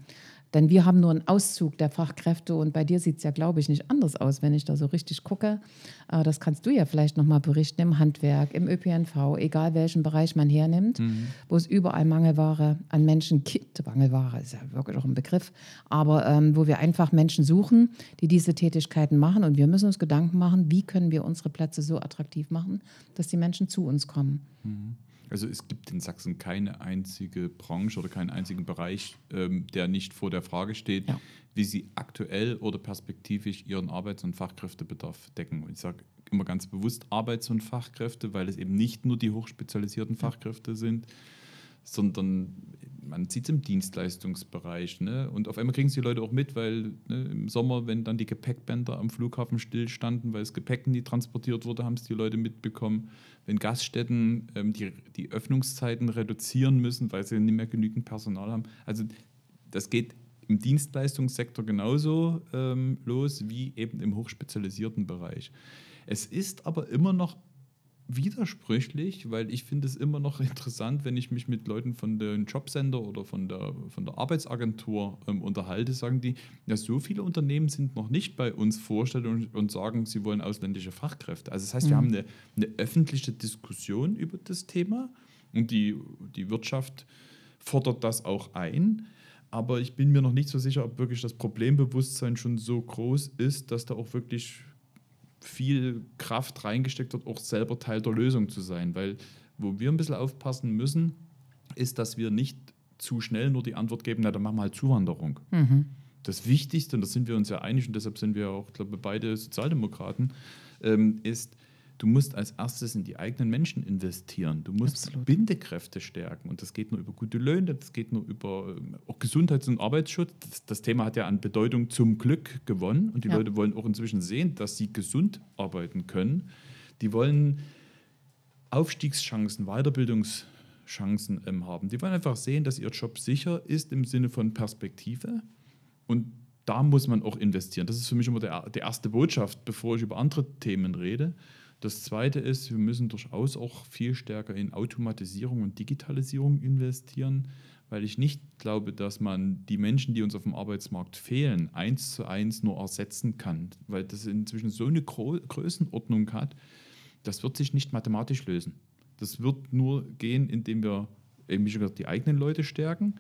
Denn wir haben nur einen Auszug der Fachkräfte und bei dir sieht es ja, glaube ich, nicht anders aus, wenn ich da so richtig gucke. Äh, das kannst du ja vielleicht nochmal berichten im Handwerk, im ÖPNV, egal welchen Bereich man hernimmt, mhm. wo es überall Mangelware an Menschen gibt. Mangelware ist ja wirklich auch ein Begriff, aber ähm, wo wir einfach Menschen suchen, die diese Tätigkeiten machen und wir müssen uns Gedanken machen, wie können wir unsere Plätze so attraktiv machen, dass die Menschen zu uns kommen. Mhm. Also es gibt in Sachsen keine einzige Branche oder keinen einzigen Bereich, ähm, der nicht vor der Frage steht, ja. wie sie aktuell oder perspektivisch ihren Arbeits- und Fachkräftebedarf decken. Und ich sage immer ganz bewusst Arbeits- und Fachkräfte, weil es eben nicht nur die hochspezialisierten Fachkräfte sind, sondern man sieht es im Dienstleistungsbereich. Ne? Und auf einmal kriegen es die Leute auch mit, weil ne, im Sommer, wenn dann die Gepäckbänder am Flughafen stillstanden, weil das Gepäck nie transportiert wurde, haben es die Leute mitbekommen. Wenn Gaststätten ähm, die, die Öffnungszeiten reduzieren müssen, weil sie nicht mehr genügend Personal haben. Also das geht im Dienstleistungssektor genauso ähm, los wie eben im hochspezialisierten Bereich. Es ist aber immer noch widersprüchlich, weil ich finde es immer noch interessant, wenn ich mich mit Leuten von den Jobcenter oder von der, von der Arbeitsagentur ähm, unterhalte, sagen die, ja, so viele Unternehmen sind noch nicht bei uns vorstellig und, und sagen, sie wollen ausländische Fachkräfte. Also das heißt, mhm. wir haben eine, eine öffentliche Diskussion über das Thema und die, die Wirtschaft fordert das auch ein. Aber ich bin mir noch nicht so sicher, ob wirklich das Problembewusstsein schon so groß ist, dass da auch wirklich viel Kraft reingesteckt wird, auch selber Teil der Lösung zu sein. Weil wo wir ein bisschen aufpassen müssen, ist, dass wir nicht zu schnell nur die Antwort geben, na, dann machen wir halt Zuwanderung. Mhm. Das Wichtigste, und da sind wir uns ja einig, und deshalb sind wir auch, glaube ich, beide Sozialdemokraten, ähm, ist, du musst als erstes in die eigenen Menschen investieren. Du musst Absolut. Bindekräfte stärken. Und das geht nur über gute Löhne, das geht nur über ähm, auch Gesundheits- und Arbeitsschutz. Das, das, Thema hat ja an Bedeutung zum Glück gewonnen. Und die ja. Leute wollen auch inzwischen sehen, dass sie gesund arbeiten können. Die wollen Aufstiegschancen, Weiterbildungschancen ähm, haben. Die wollen einfach sehen, dass ihr Job sicher ist im Sinne von Perspektive. Und da muss man auch investieren. Das ist für mich immer der, die erste Botschaft, bevor ich über andere Themen rede Das Zweite ist, wir müssen durchaus auch viel stärker in Automatisierung und Digitalisierung investieren, weil ich nicht glaube, dass man die Menschen, die uns auf dem Arbeitsmarkt fehlen, eins zu eins nur ersetzen kann, weil das inzwischen so eine Gro Größenordnung hat, das wird sich nicht mathematisch lösen. Das wird nur gehen, indem wir eben schon gesagt, die eigenen Leute stärken,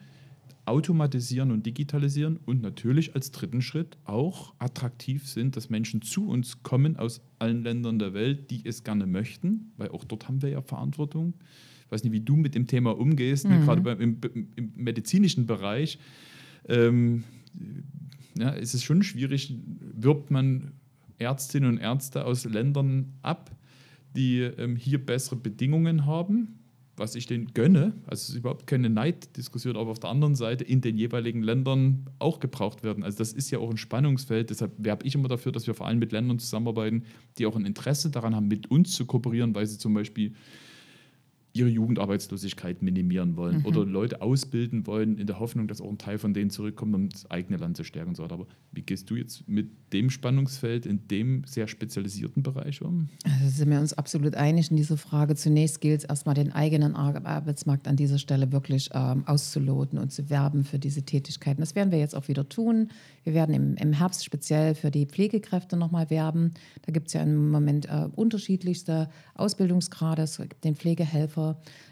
automatisieren und digitalisieren und natürlich als dritten Schritt auch attraktiv sind, dass Menschen zu uns kommen aus allen Ländern der Welt, die es gerne möchten, weil auch dort haben wir ja Verantwortung. Ich weiß nicht, wie du mit dem Thema umgehst, mhm. gerade beim, im, im, medizinischen Bereich. Ähm, ja, ist es schon schwierig, wirbt man Ärztinnen und Ärzte aus Ländern ab, die ähm, hier bessere Bedingungen haben was ich denen gönne, also es ist überhaupt keine Neiddiskussion, aber auf der anderen Seite in den jeweiligen Ländern auch gebraucht werden. Also das ist ja auch ein Spannungsfeld, deshalb werbe ich immer dafür, dass wir vor allem mit Ländern zusammenarbeiten, die auch ein Interesse daran haben, mit uns zu kooperieren, weil sie zum Beispiel ihre Jugendarbeitslosigkeit minimieren wollen mhm. oder Leute ausbilden wollen, in der Hoffnung, dass auch ein Teil von denen zurückkommt, um das eigene Land zu stärken. So. Aber wie gehst du jetzt mit dem Spannungsfeld in dem sehr spezialisierten Bereich um? Also sind wir uns absolut einig in dieser Frage. Zunächst gilt es erstmal, den eigenen Arbeitsmarkt an dieser Stelle wirklich ähm, auszuloten und zu werben für diese Tätigkeiten. Das werden wir jetzt auch wieder tun. Wir werden im, im Herbst speziell für die Pflegekräfte nochmal werben. Da gibt es ja im Moment äh, unterschiedlichste Ausbildungsgrade. Es gibt den Pflegehelfer,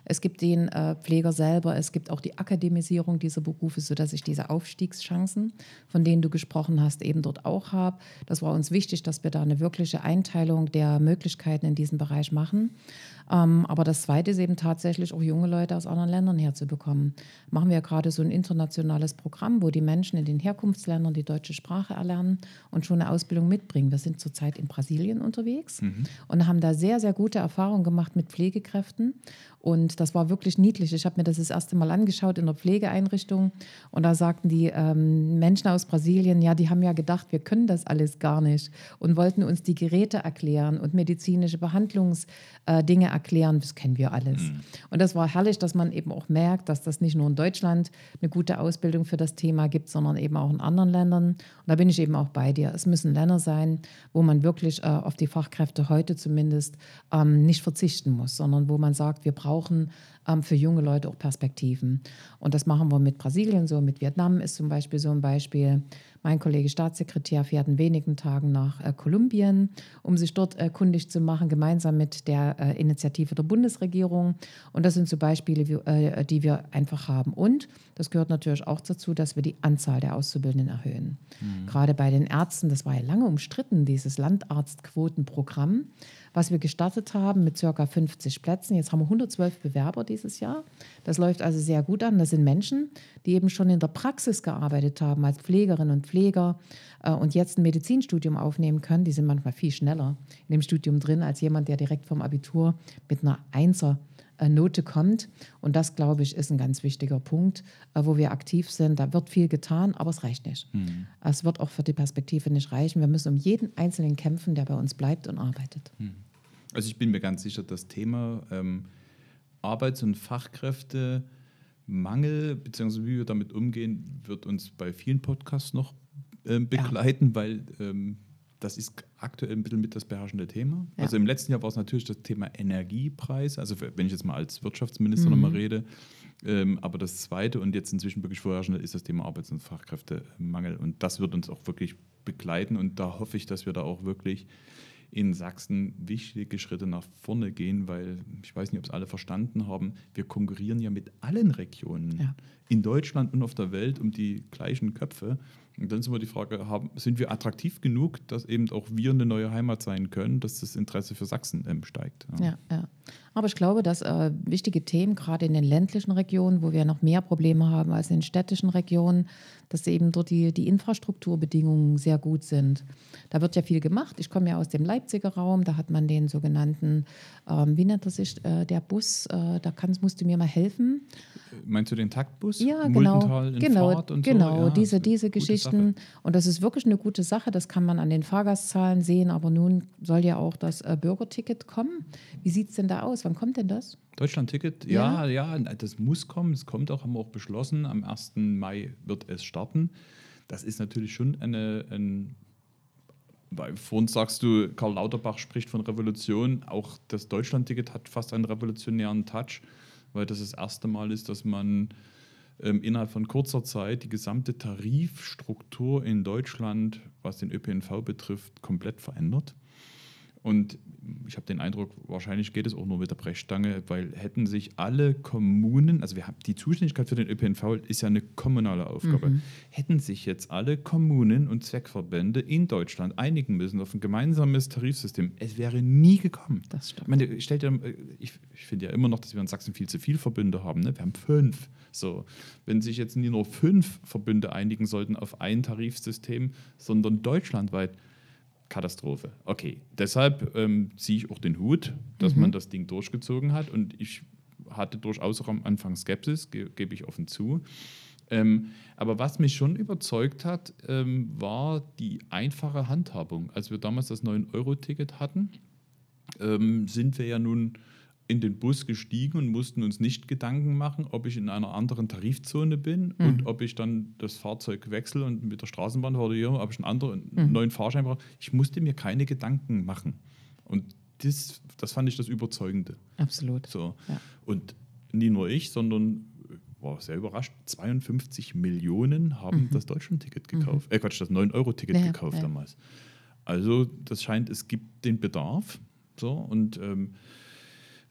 es gibt den äh, Pfleger selber, es gibt auch die Akademisierung dieser Berufe, sodass ich diese Aufstiegschancen, von denen du gesprochen hast, eben dort auch habe. Das war uns wichtig, dass wir da eine wirkliche Einteilung der Möglichkeiten in diesem Bereich machen. Ähm, aber das Zweite ist eben tatsächlich auch junge Leute aus anderen Ländern herzubekommen. Machen wir gerade so ein internationales Programm, wo die Menschen in den Herkunftsländern die deutsche Sprache erlernen und schon eine Ausbildung mitbringen. Wir sind zurzeit in Brasilien unterwegs mhm. und haben da sehr, sehr gute Erfahrungen gemacht mit Pflegekräften. Und das war wirklich niedlich. Ich habe mir das das erste Mal angeschaut in der Pflegeeinrichtung und da sagten die ähm, Menschen aus Brasilien, ja, die haben ja gedacht, wir können das alles gar nicht und wollten uns die Geräte erklären und medizinische Behandlungsdinge äh, erklären. Das kennen wir alles. Mhm. Und das war herrlich, dass man eben auch merkt, dass das nicht nur in Deutschland eine gute Ausbildung für das Thema gibt, sondern eben auch in anderen Ländern. Und da bin ich eben auch bei dir. Es müssen Länder sein, wo man wirklich äh, auf die Fachkräfte heute zumindest ähm, nicht verzichten muss, sondern wo man sagt, wir brauchen ähm, für junge Leute auch Perspektiven. Und das machen wir mit Brasilien so, mit Vietnam ist zum Beispiel so ein Beispiel. Mein Kollege Staatssekretär fährt in wenigen Tagen nach äh, Kolumbien, um sich dort äh, kundig zu machen, gemeinsam mit der äh, Initiative der Bundesregierung. Und das sind so Beispiele, wie, äh, die wir einfach haben. Und das gehört natürlich auch dazu, dass wir die Anzahl der Auszubildenden erhöhen. Mhm. Gerade bei den Ärzten, das war ja lange umstritten, dieses Landarztquotenprogramm was wir gestartet haben mit ca. 50 Plätzen. Jetzt haben wir 112 Bewerber dieses Jahr. Das läuft also sehr gut an. Das sind Menschen, die eben schon in der Praxis gearbeitet haben als Pflegerinnen und Pfleger äh, und jetzt ein Medizinstudium aufnehmen können. Die sind manchmal viel schneller in dem Studium drin als jemand, der direkt vom Abitur mit einer Einser Note kommt. Und das, glaube ich, ist ein ganz wichtiger Punkt, äh, wo wir aktiv sind. Da wird viel getan, aber es reicht nicht. Mhm. Es wird auch für die Perspektive nicht reichen. Wir müssen um jeden Einzelnen kämpfen, der bei uns bleibt und arbeitet. Mhm. Also ich bin mir ganz sicher, das Thema ähm, Arbeits- und Fachkräftemangel, beziehungsweise wie wir damit umgehen, wird uns bei vielen Podcasts noch äh, begleiten, ja. weil ähm, das ist aktuell ein bisschen mit das beherrschende Thema. Ja. Also im letzten Jahr war es natürlich das Thema Energiepreis, also wenn ich jetzt mal als Wirtschaftsminister mhm. nochmal rede. Ähm, aber das zweite und jetzt inzwischen wirklich vorherrschende ist das Thema Arbeits- und Fachkräftemangel. Und das wird uns auch wirklich begleiten. Und da hoffe ich, dass wir da auch wirklich in Sachsen wichtige Schritte nach vorne gehen, weil ich weiß nicht, ob es alle verstanden haben, wir konkurrieren ja mit allen Regionen ja. In Deutschland und auf der Welt um die gleichen Köpfe. Und dann ist immer die Frage, haben, sind wir attraktiv genug, dass eben auch wir eine neue Heimat sein können, dass das Interesse für Sachsen ähm, steigt. Ja. ja, ja. Aber ich glaube, dass äh, wichtige Themen, gerade in den ländlichen Regionen, wo wir noch mehr Probleme haben als in städtischen Regionen, dass eben dort die, die Infrastrukturbedingungen sehr gut sind. Da wird ja viel gemacht. Ich komme ja aus dem Leipziger Raum, da hat man den sogenannten, ähm, wie nennt er sich, äh, der Bus, äh, da kannst, musst du mir mal helfen. Meinst du den Taktbus? Ja, genau. genau, genau so? ja, diese, diese Geschichten. Und das ist wirklich eine gute Sache. Das kann man an den Fahrgastzahlen sehen. Aber nun soll ja auch das äh, Bürgerticket kommen. Wie sieht es denn da aus? Wann kommt denn das? Deutschland-Ticket, ja, ja, ja, das muss kommen. Es kommt auch, haben wir auch beschlossen. Am 1. Mai wird es starten. Das ist natürlich schon eine, ein Weil vorhin sagst du, Karl Lauterbach spricht von Revolution. Auch das Deutschlandticket hat fast einen revolutionären Touch, weil das das erste Mal ist, dass man innerhalb von kurzer Zeit die gesamte Tarifstruktur in Deutschland, was den ÖPNV betrifft, komplett verändert. Und ich habe den Eindruck, wahrscheinlich geht es auch nur mit der Brechstange, weil hätten sich alle Kommunen, also wir haben die Zuständigkeit für den ÖPNV ist ja eine kommunale Aufgabe, mhm. hätten sich jetzt alle Kommunen und Zweckverbände in Deutschland einigen müssen auf ein gemeinsames Tarifsystem, es wäre nie gekommen. Das stimmt. Ich, meine, stellt ja, ich, ich finde ja immer noch, dass wir in Sachsen viel zu viele Verbünde haben. Ne? Wir haben fünf. So, wenn sich jetzt nie nur fünf Verbünde einigen sollten auf ein Tarifsystem, sondern deutschlandweit, Katastrophe. Okay, deshalb ähm, ziehe ich auch den Hut, dass mhm. man das Ding durchgezogen hat und ich hatte durchaus auch am Anfang Skepsis, ge gebe ich offen zu. Ähm, aber was mich schon überzeugt hat, ähm, war die einfache Handhabung. Als wir damals das 9-Euro-Ticket hatten, ähm, sind wir ja nun in den Bus gestiegen und mussten uns nicht Gedanken machen, ob ich in einer anderen Tarifzone bin mhm. und ob ich dann das Fahrzeug wechsle und mit der Straßenbahn fahre, hier, ob ich einen anderen mhm. neuen Fahrschein brauche. Ich musste mir keine Gedanken machen. Und das, das fand ich das Überzeugende. Absolut. So. Ja. Und nie nur ich, sondern war sehr überrascht, 52 Millionen haben mhm. das Deutschland-Ticket gekauft. Mhm. Äh, Quatsch, das 9-Euro-Ticket ja, gekauft ja. damals. Also das scheint, es gibt den Bedarf. So, und ähm,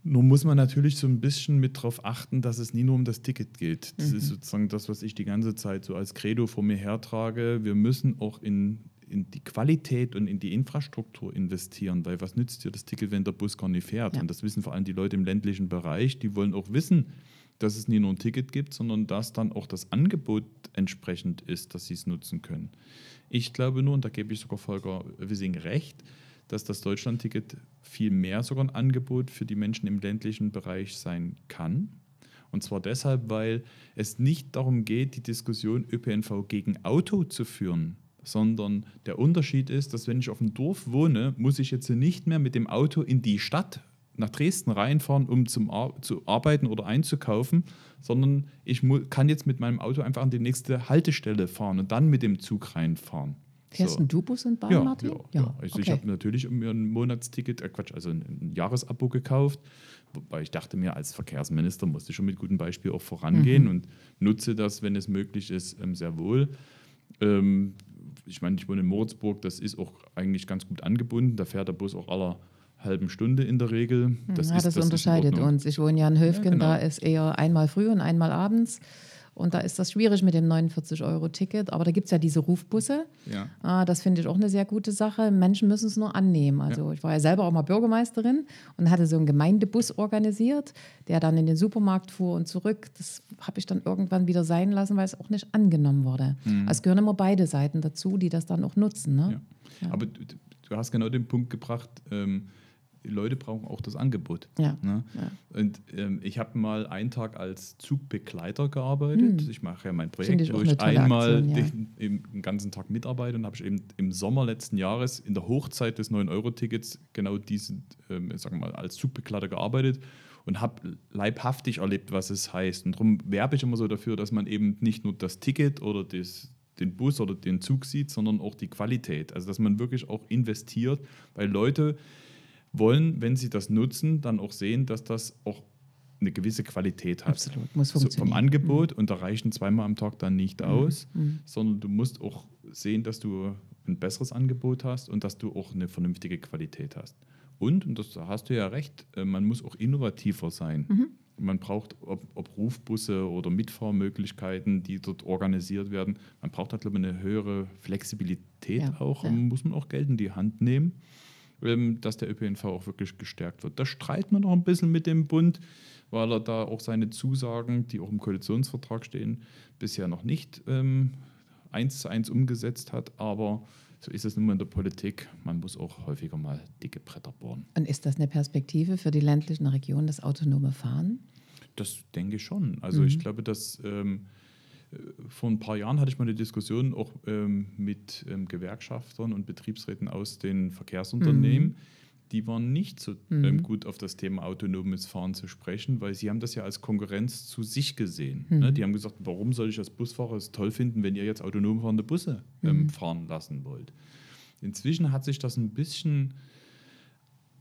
nur muss man natürlich so ein bisschen mit darauf achten, dass es nie nur um das Ticket geht. Das mhm. ist sozusagen das, was ich die ganze Zeit so als Credo vor mir hertrage. Wir müssen auch in, in die Qualität und in die Infrastruktur investieren, weil was nützt dir das Ticket, wenn der Bus gar nicht fährt? Ja. Und das wissen vor allem die Leute im ländlichen Bereich, die wollen auch wissen, dass es nie nur ein Ticket gibt, sondern dass dann auch das Angebot entsprechend ist, dass sie es nutzen können. Ich glaube nur, und da gebe ich sogar Volker Wissing recht, dass das Deutschlandticket viel mehr sogar ein Angebot für die Menschen im ländlichen Bereich sein kann. Und zwar deshalb, weil es nicht darum geht, die Diskussion ÖPNV gegen Auto zu führen, sondern der Unterschied ist, dass wenn ich auf dem Dorf wohne, muss ich jetzt nicht mehr mit dem Auto in die Stadt nach Dresden reinfahren, um zum Ar zu arbeiten oder einzukaufen, sondern ich kann jetzt mit meinem Auto einfach an die nächste Haltestelle fahren und dann mit dem Zug reinfahren. Fährst so. du Bus und Bahn, ja, Martin? Ja, ja. Also okay. ich habe natürlich mir ein Monatsticket, äh Quatsch, also ein, ein Jahresabo gekauft, wobei ich dachte mir, als Verkehrsminister musste ich schon mit gutem Beispiel auch vorangehen mhm. und nutze das, wenn es möglich ist, ähm, sehr wohl. Ähm, ich meine, ich wohne in Moritzburg, das ist auch eigentlich ganz gut angebunden. Da fährt der Bus auch aller halben Stunde in der Regel. Das, ja, ist, das, das unterscheidet uns. Ich wohne ja in Höfgen, ja, genau. da ist eher einmal früh und einmal abends. Und da ist das schwierig mit dem 49-Euro-Ticket. Aber da gibt es ja diese Rufbusse. Ja. Ah, das finde ich auch eine sehr gute Sache. Menschen müssen es nur annehmen. Also ja. ich war ja selber auch mal Bürgermeisterin und hatte so einen Gemeindebus organisiert, der dann in den Supermarkt fuhr und zurück. Das habe ich dann irgendwann wieder sein lassen, weil es auch nicht angenommen wurde. Mhm. Also es gehören immer beide Seiten dazu, die das dann auch nutzen. Ne? Ja. Aber du, du, hast genau den Punkt gebracht, ähm, Leute brauchen auch das Angebot. Ja. Ne? ja. Und ähm, ich habe mal einen Tag als Zugbegleiter gearbeitet. Hm. Ich mache ja mein Projekt, ich wo ich einmal Aktion, ja. den, den, ganzen Tag mitarbeite und habe ich eben im Sommer letzten Jahres in der Hochzeit des 9-Euro-Tickets genau diesen, ähm, sagen wir mal, als Zugbegleiter gearbeitet und habe leibhaftig erlebt, was es heißt. Und darum werbe ich immer so dafür, dass man eben nicht nur das Ticket oder das, den Bus oder den Zug sieht, sondern auch die Qualität. Also dass man wirklich auch investiert, weil Leute wollen, wenn sie das nutzen, dann auch sehen, dass das auch eine gewisse Qualität hat. Absolut, muss funktionieren. So vom Angebot mhm. und da reichen zweimal am Tag dann nicht mhm. aus, mhm. sondern du musst auch sehen, dass du ein besseres Angebot hast und dass du auch eine vernünftige Qualität hast. Und, und das hast du ja recht, äh, man muss auch innovativer sein. Mhm. Man braucht, ob, ob, Rufbusse oder Mitfahrmöglichkeiten, die dort organisiert werden, man braucht da, glaube ich, eine höhere Flexibilität ja, auch. Ja. muss man auch Geld in die Hand nehmen. Dass der ÖPNV auch wirklich gestärkt wird. Da streiten wir noch ein bisschen mit dem Bund, weil er da auch seine Zusagen, die auch im Koalitionsvertrag stehen, bisher noch nicht ähm, eins zu eins umgesetzt hat. Aber so ist es nun mal in der Politik. Man muss auch häufiger mal dicke Bretter bohren. Und ist das eine Perspektive für die ländlichen Regionen, das autonome Fahren? Das denke ich schon. Also mhm. ich glaube, dass ähm, vor ein paar Jahren hatte ich mal eine Diskussion auch ähm, mit ähm, Gewerkschaftern und Betriebsräten aus den Verkehrsunternehmen. Mhm. Die waren nicht so ähm, mhm. gut auf das Thema autonomes Fahren zu sprechen, weil sie haben das ja als Konkurrenz zu sich gesehen. Mhm. Ne? Die haben gesagt, warum soll ich als Busfahrer es toll finden, wenn ihr jetzt autonom fahrende Busse ähm, mhm. fahren lassen wollt? Inzwischen hat sich das ein bisschen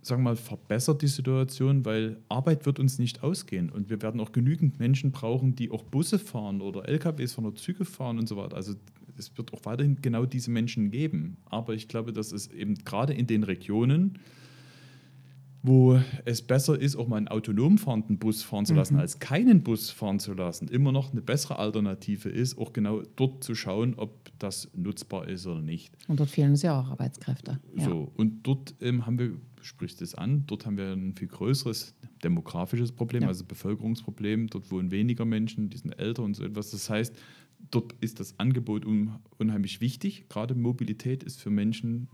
sagen wir mal, verbessert die Situation, weil Arbeit wird uns nicht ausgehen und wir werden auch genügend Menschen brauchen, die auch Busse fahren oder LKWs fahren oder Züge fahren und so weiter. Also es wird auch weiterhin genau diese Menschen geben. Aber ich glaube, dass es eben gerade in den Regionen, wo es besser ist, auch mal einen autonom fahrenden Bus fahren zu lassen, mhm. als keinen Bus fahren zu lassen, immer noch eine bessere Alternative ist, auch genau dort zu schauen, ob das nutzbar ist oder nicht. Und dort fehlen uns ja auch Arbeitskräfte. Ja. So, und dort ähm, haben wir, spricht es an, dort haben wir ein viel größeres demografisches Problem, ja. also Bevölkerungsproblem. Dort wohnen weniger Menschen, die sind älter und so etwas. Das heißt, dort ist das Angebot unheimlich wichtig. Gerade Mobilität ist für Menschen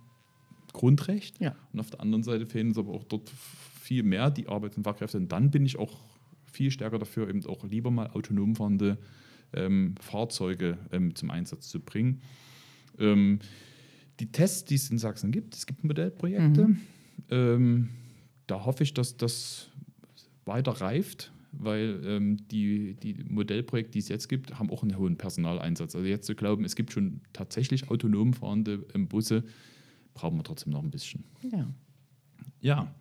Grundrecht. Ja. Und auf der anderen Seite fehlen uns aber auch dort viel mehr die Arbeits- und Fachkräfte. Und dann bin ich auch viel stärker dafür, eben auch lieber mal autonom fahrende ähm, Fahrzeuge ähm, zum Einsatz zu bringen. Ähm, die Tests, die es in Sachsen gibt, es gibt Modellprojekte. Mhm. Ähm, da hoffe ich, dass das weiter reift, weil ähm, die, die Modellprojekte, die es jetzt gibt, haben auch einen hohen Personaleinsatz. Also jetzt zu glauben, es gibt schon tatsächlich autonom fahrende ähm, Busse, brauchen wir trotzdem noch ein bisschen. Ja. Ja.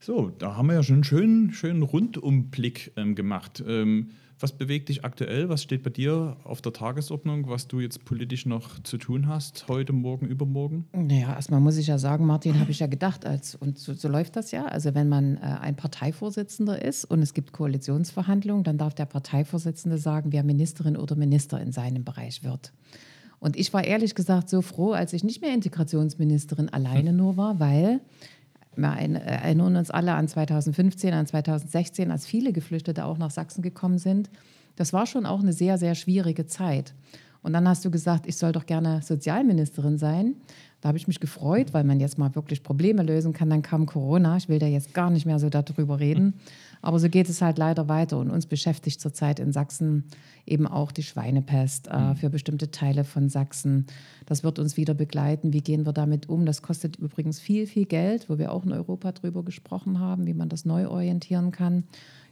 So, da haben wir ja schon einen schönen, schönen Rundumblick ähm, gemacht. Ähm, was bewegt dich aktuell? Was steht bei dir auf der Tagesordnung, was du jetzt politisch noch zu tun hast, heute, morgen, übermorgen? Naja, erstmal muss ich ja sagen, Martin, habe ich ja gedacht, als, und so, so, läuft das ja. Also, wenn man äh, ein Parteivorsitzender ist und es gibt Koalitionsverhandlungen, dann darf der Parteivorsitzende sagen, wer Ministerin oder Minister in seinem Bereich wird. Und ich war ehrlich gesagt so froh, als ich nicht mehr Integrationsministerin alleine nur war, weil wir erinnern uns alle an 2015, an 2016, als viele Geflüchtete auch nach Sachsen gekommen sind. Das war schon auch eine sehr, sehr schwierige Zeit. Und dann hast du gesagt, ich soll doch gerne Sozialministerin sein. Da habe ich mich gefreut, weil man jetzt mal wirklich Probleme lösen kann. Dann kam Corona. Ich will da jetzt gar nicht mehr so darüber reden. Aber so geht es halt leider weiter. Und uns beschäftigt zurzeit in Sachsen eben auch die Schweinepest äh, mhm. für bestimmte Teile von Sachsen. Das wird uns wieder begleiten. Wie gehen wir damit um? Das kostet übrigens viel, viel Geld, wo wir auch in Europa drüber gesprochen haben, wie man das neu orientieren kann.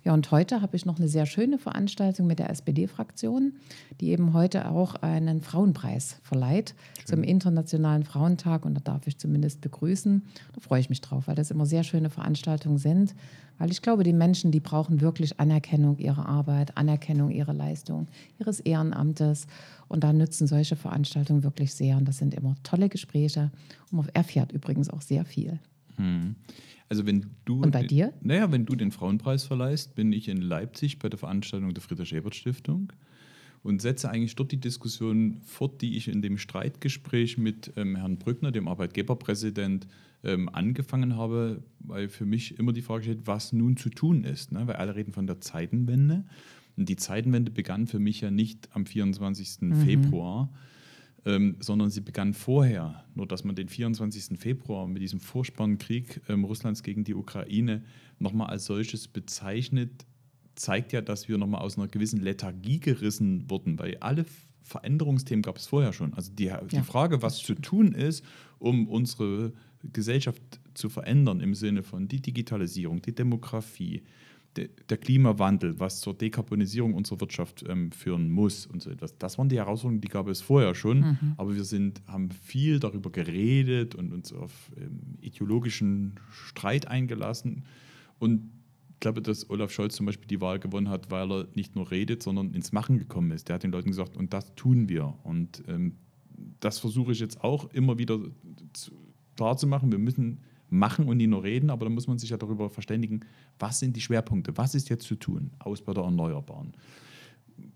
Ja, und heute habe ich noch eine sehr schöne Veranstaltung mit der SPD-Fraktion, die eben heute auch einen Frauenpreis verleiht Schön. zum Internationalen Frauentag. Und da darf ich zumindest begrüßen. Da freue ich mich drauf, weil das immer sehr schöne Veranstaltungen sind. Weil ich glaube, die Menschen, die brauchen wirklich Anerkennung ihrer Arbeit, Anerkennung ihrer Leistung, ihres Ehrenamtes. Und da nützen solche Veranstaltungen wirklich sehr. Und das sind immer tolle Gespräche. Und man erfährt übrigens auch sehr viel. Hm. Also wenn du Und bei dir? Naja, wenn du den Frauenpreis verleihst, bin ich in Leipzig bei der Veranstaltung der Friedrich-Ebert-Stiftung und setze eigentlich dort die Diskussion fort, die ich in dem Streitgespräch mit ähm, Herrn Brückner, dem Arbeitgeberpräsident, ähm, angefangen habe, weil für mich immer die Frage steht, was nun zu tun ist. Ne? Weil alle reden von der Zeitenwende. Und die Zeitenwende begann für mich ja nicht am 24. Mhm. Februar, ähm, sondern sie begann vorher. Nur dass man den 24. Februar mit diesem furchtbaren Krieg ähm, Russlands gegen die Ukraine nochmal als solches bezeichnet, zeigt ja, dass wir nochmal aus einer gewissen Lethargie gerissen wurden, weil alle Veränderungsthemen gab es vorher schon. Also die, die ja, Frage, was zu tun ist, um unsere Gesellschaft zu verändern im Sinne von die Digitalisierung, die Demografie, der Klimawandel, was zur Dekarbonisierung unserer Wirtschaft ähm, führen muss und so etwas. Das waren die Herausforderungen, die gab es vorher schon, mhm. aber wir sind, haben viel darüber geredet und uns auf ähm, ideologischen Streit eingelassen. Und ich glaube, dass Olaf Scholz zum Beispiel die Wahl gewonnen hat, weil er nicht nur redet, sondern ins Machen gekommen ist. Der hat den Leuten gesagt, und das tun wir. Und ähm, das versuche ich jetzt auch immer wieder zu, klar zu machen. Wir müssen machen und nicht nur reden, aber da muss man sich ja darüber verständigen, was sind die Schwerpunkte, was ist jetzt zu tun, Ausbau der Erneuerbaren.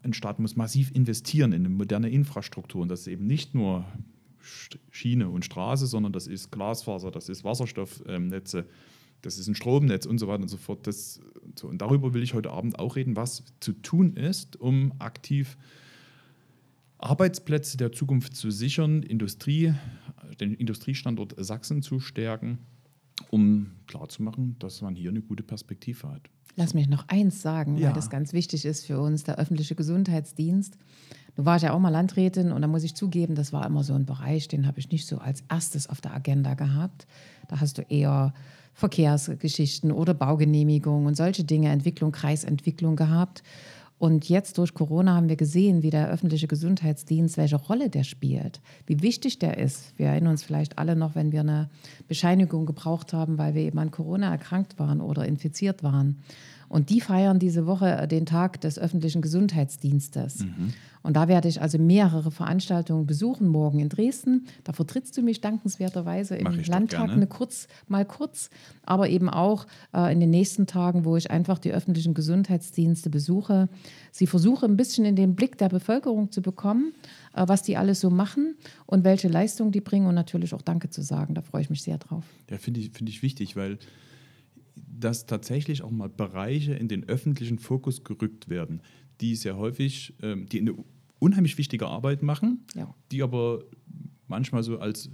Ein Staat muss massiv investieren in eine moderne Infrastruktur und das ist eben nicht nur Schiene und Straße, sondern das ist Glasfaser, das ist Wasserstoffnetze, das ist ein Stromnetz und so weiter und so fort. Das, und darüber will ich heute Abend auch reden, was zu tun ist, um aktiv Arbeitsplätze der Zukunft zu sichern, Industrie, den Industriestandort Sachsen zu stärken um klarzumachen, dass man hier eine gute Perspektive hat. Lass mich noch eins sagen, ja. weil das ganz wichtig ist für uns, der öffentliche Gesundheitsdienst. Du warst ja auch mal Landrätin und da muss ich zugeben, das war immer so ein Bereich, den habe ich nicht so als erstes auf der Agenda gehabt. Da hast du eher Verkehrsgeschichten oder Baugenehmigungen und solche Dinge, Entwicklung, Kreisentwicklung gehabt. Und jetzt durch Corona haben wir gesehen, wie der öffentliche Gesundheitsdienst, welche Rolle der spielt, wie wichtig der ist. Wir erinnern uns vielleicht alle noch, wenn wir eine Bescheinigung gebraucht haben, weil wir eben an Corona erkrankt waren oder infiziert waren. Und die feiern diese Woche den Tag des öffentlichen Gesundheitsdienstes. Mhm. Und da werde ich also mehrere Veranstaltungen besuchen, morgen in Dresden. Da vertrittst du mich dankenswerterweise im Landtag eine kurz, mal kurz, aber eben auch äh, in den nächsten Tagen, wo ich einfach die öffentlichen Gesundheitsdienste besuche. Sie versuche ein bisschen in den Blick der Bevölkerung zu bekommen, äh, was die alles so machen und welche Leistungen die bringen und natürlich auch Danke zu sagen. Da freue ich mich sehr drauf. Ja, finde ich, find ich wichtig, weil dass tatsächlich auch mal Bereiche in den öffentlichen Fokus gerückt werden, die sehr häufig, ähm, die eine unheimlich wichtige Arbeit machen, ja. die aber manchmal so als,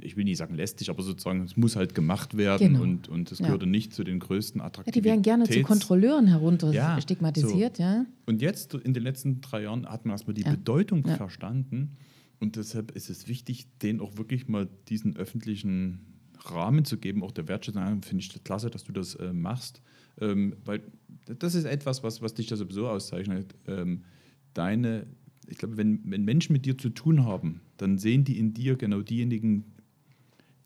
ich will nicht sagen lästig, aber sozusagen, es muss halt gemacht werden genau. und, und gehörte ja. nicht zu den größten Attraktivitäten. Ja, die werden gerne zu Kontrolleuren herunter ja, stigmatisiert. So. Ja. Und jetzt in den letzten drei Jahren hat man erstmal die Bedeutung verstanden und deshalb ist es wichtig, den auch wirklich mal diesen öffentlichen Rahmen zu geben, auch der Wertschätzung, finde ich klasse, dass du das äh, machst. Ähm, weil das ist etwas, was, was dich da sowieso auszeichnet. Ähm, deine, ich glaube, wenn, wenn Menschen mit dir zu tun haben, dann sehen die in dir genau diejenigen,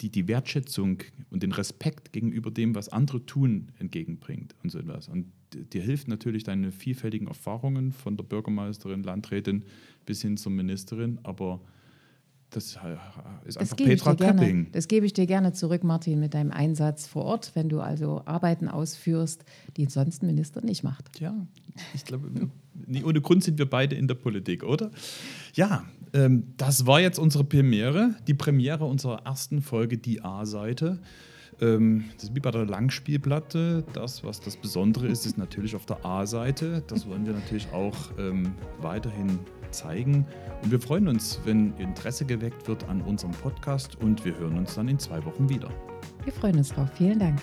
die die Wertschätzung und den Respekt gegenüber dem, was andere tun, entgegenbringt und so etwas. Und dir hilft natürlich deine vielfältigen Erfahrungen von der Bürgermeisterin, Landrätin bis hin zur Ministerin, aber das äh, ist einfach Petra Köpping. Das gebe ich dir gerne zurück, Martin, mit deinem Einsatz vor Ort, wenn du also Arbeiten ausführst, die sonst ein Minister nicht macht. Ja, ich glaube, nie ohne Grund sind wir beide in der Politik, oder? Ja, ähm, das war jetzt unsere Premiere, die Premiere unserer ersten Folge, die A-Seite. Ähm, das ist wie bei der Langspielplatte. Das, was das Besondere ist, ist natürlich auf der A-Seite. Das wollen wir natürlich auch ähm, weiterhin zeigen. Und wir freuen uns, wenn Interesse geweckt wird an unserem Podcast und wir hören uns dann in zwei Wochen wieder. Wir freuen uns drauf. Vielen Dank.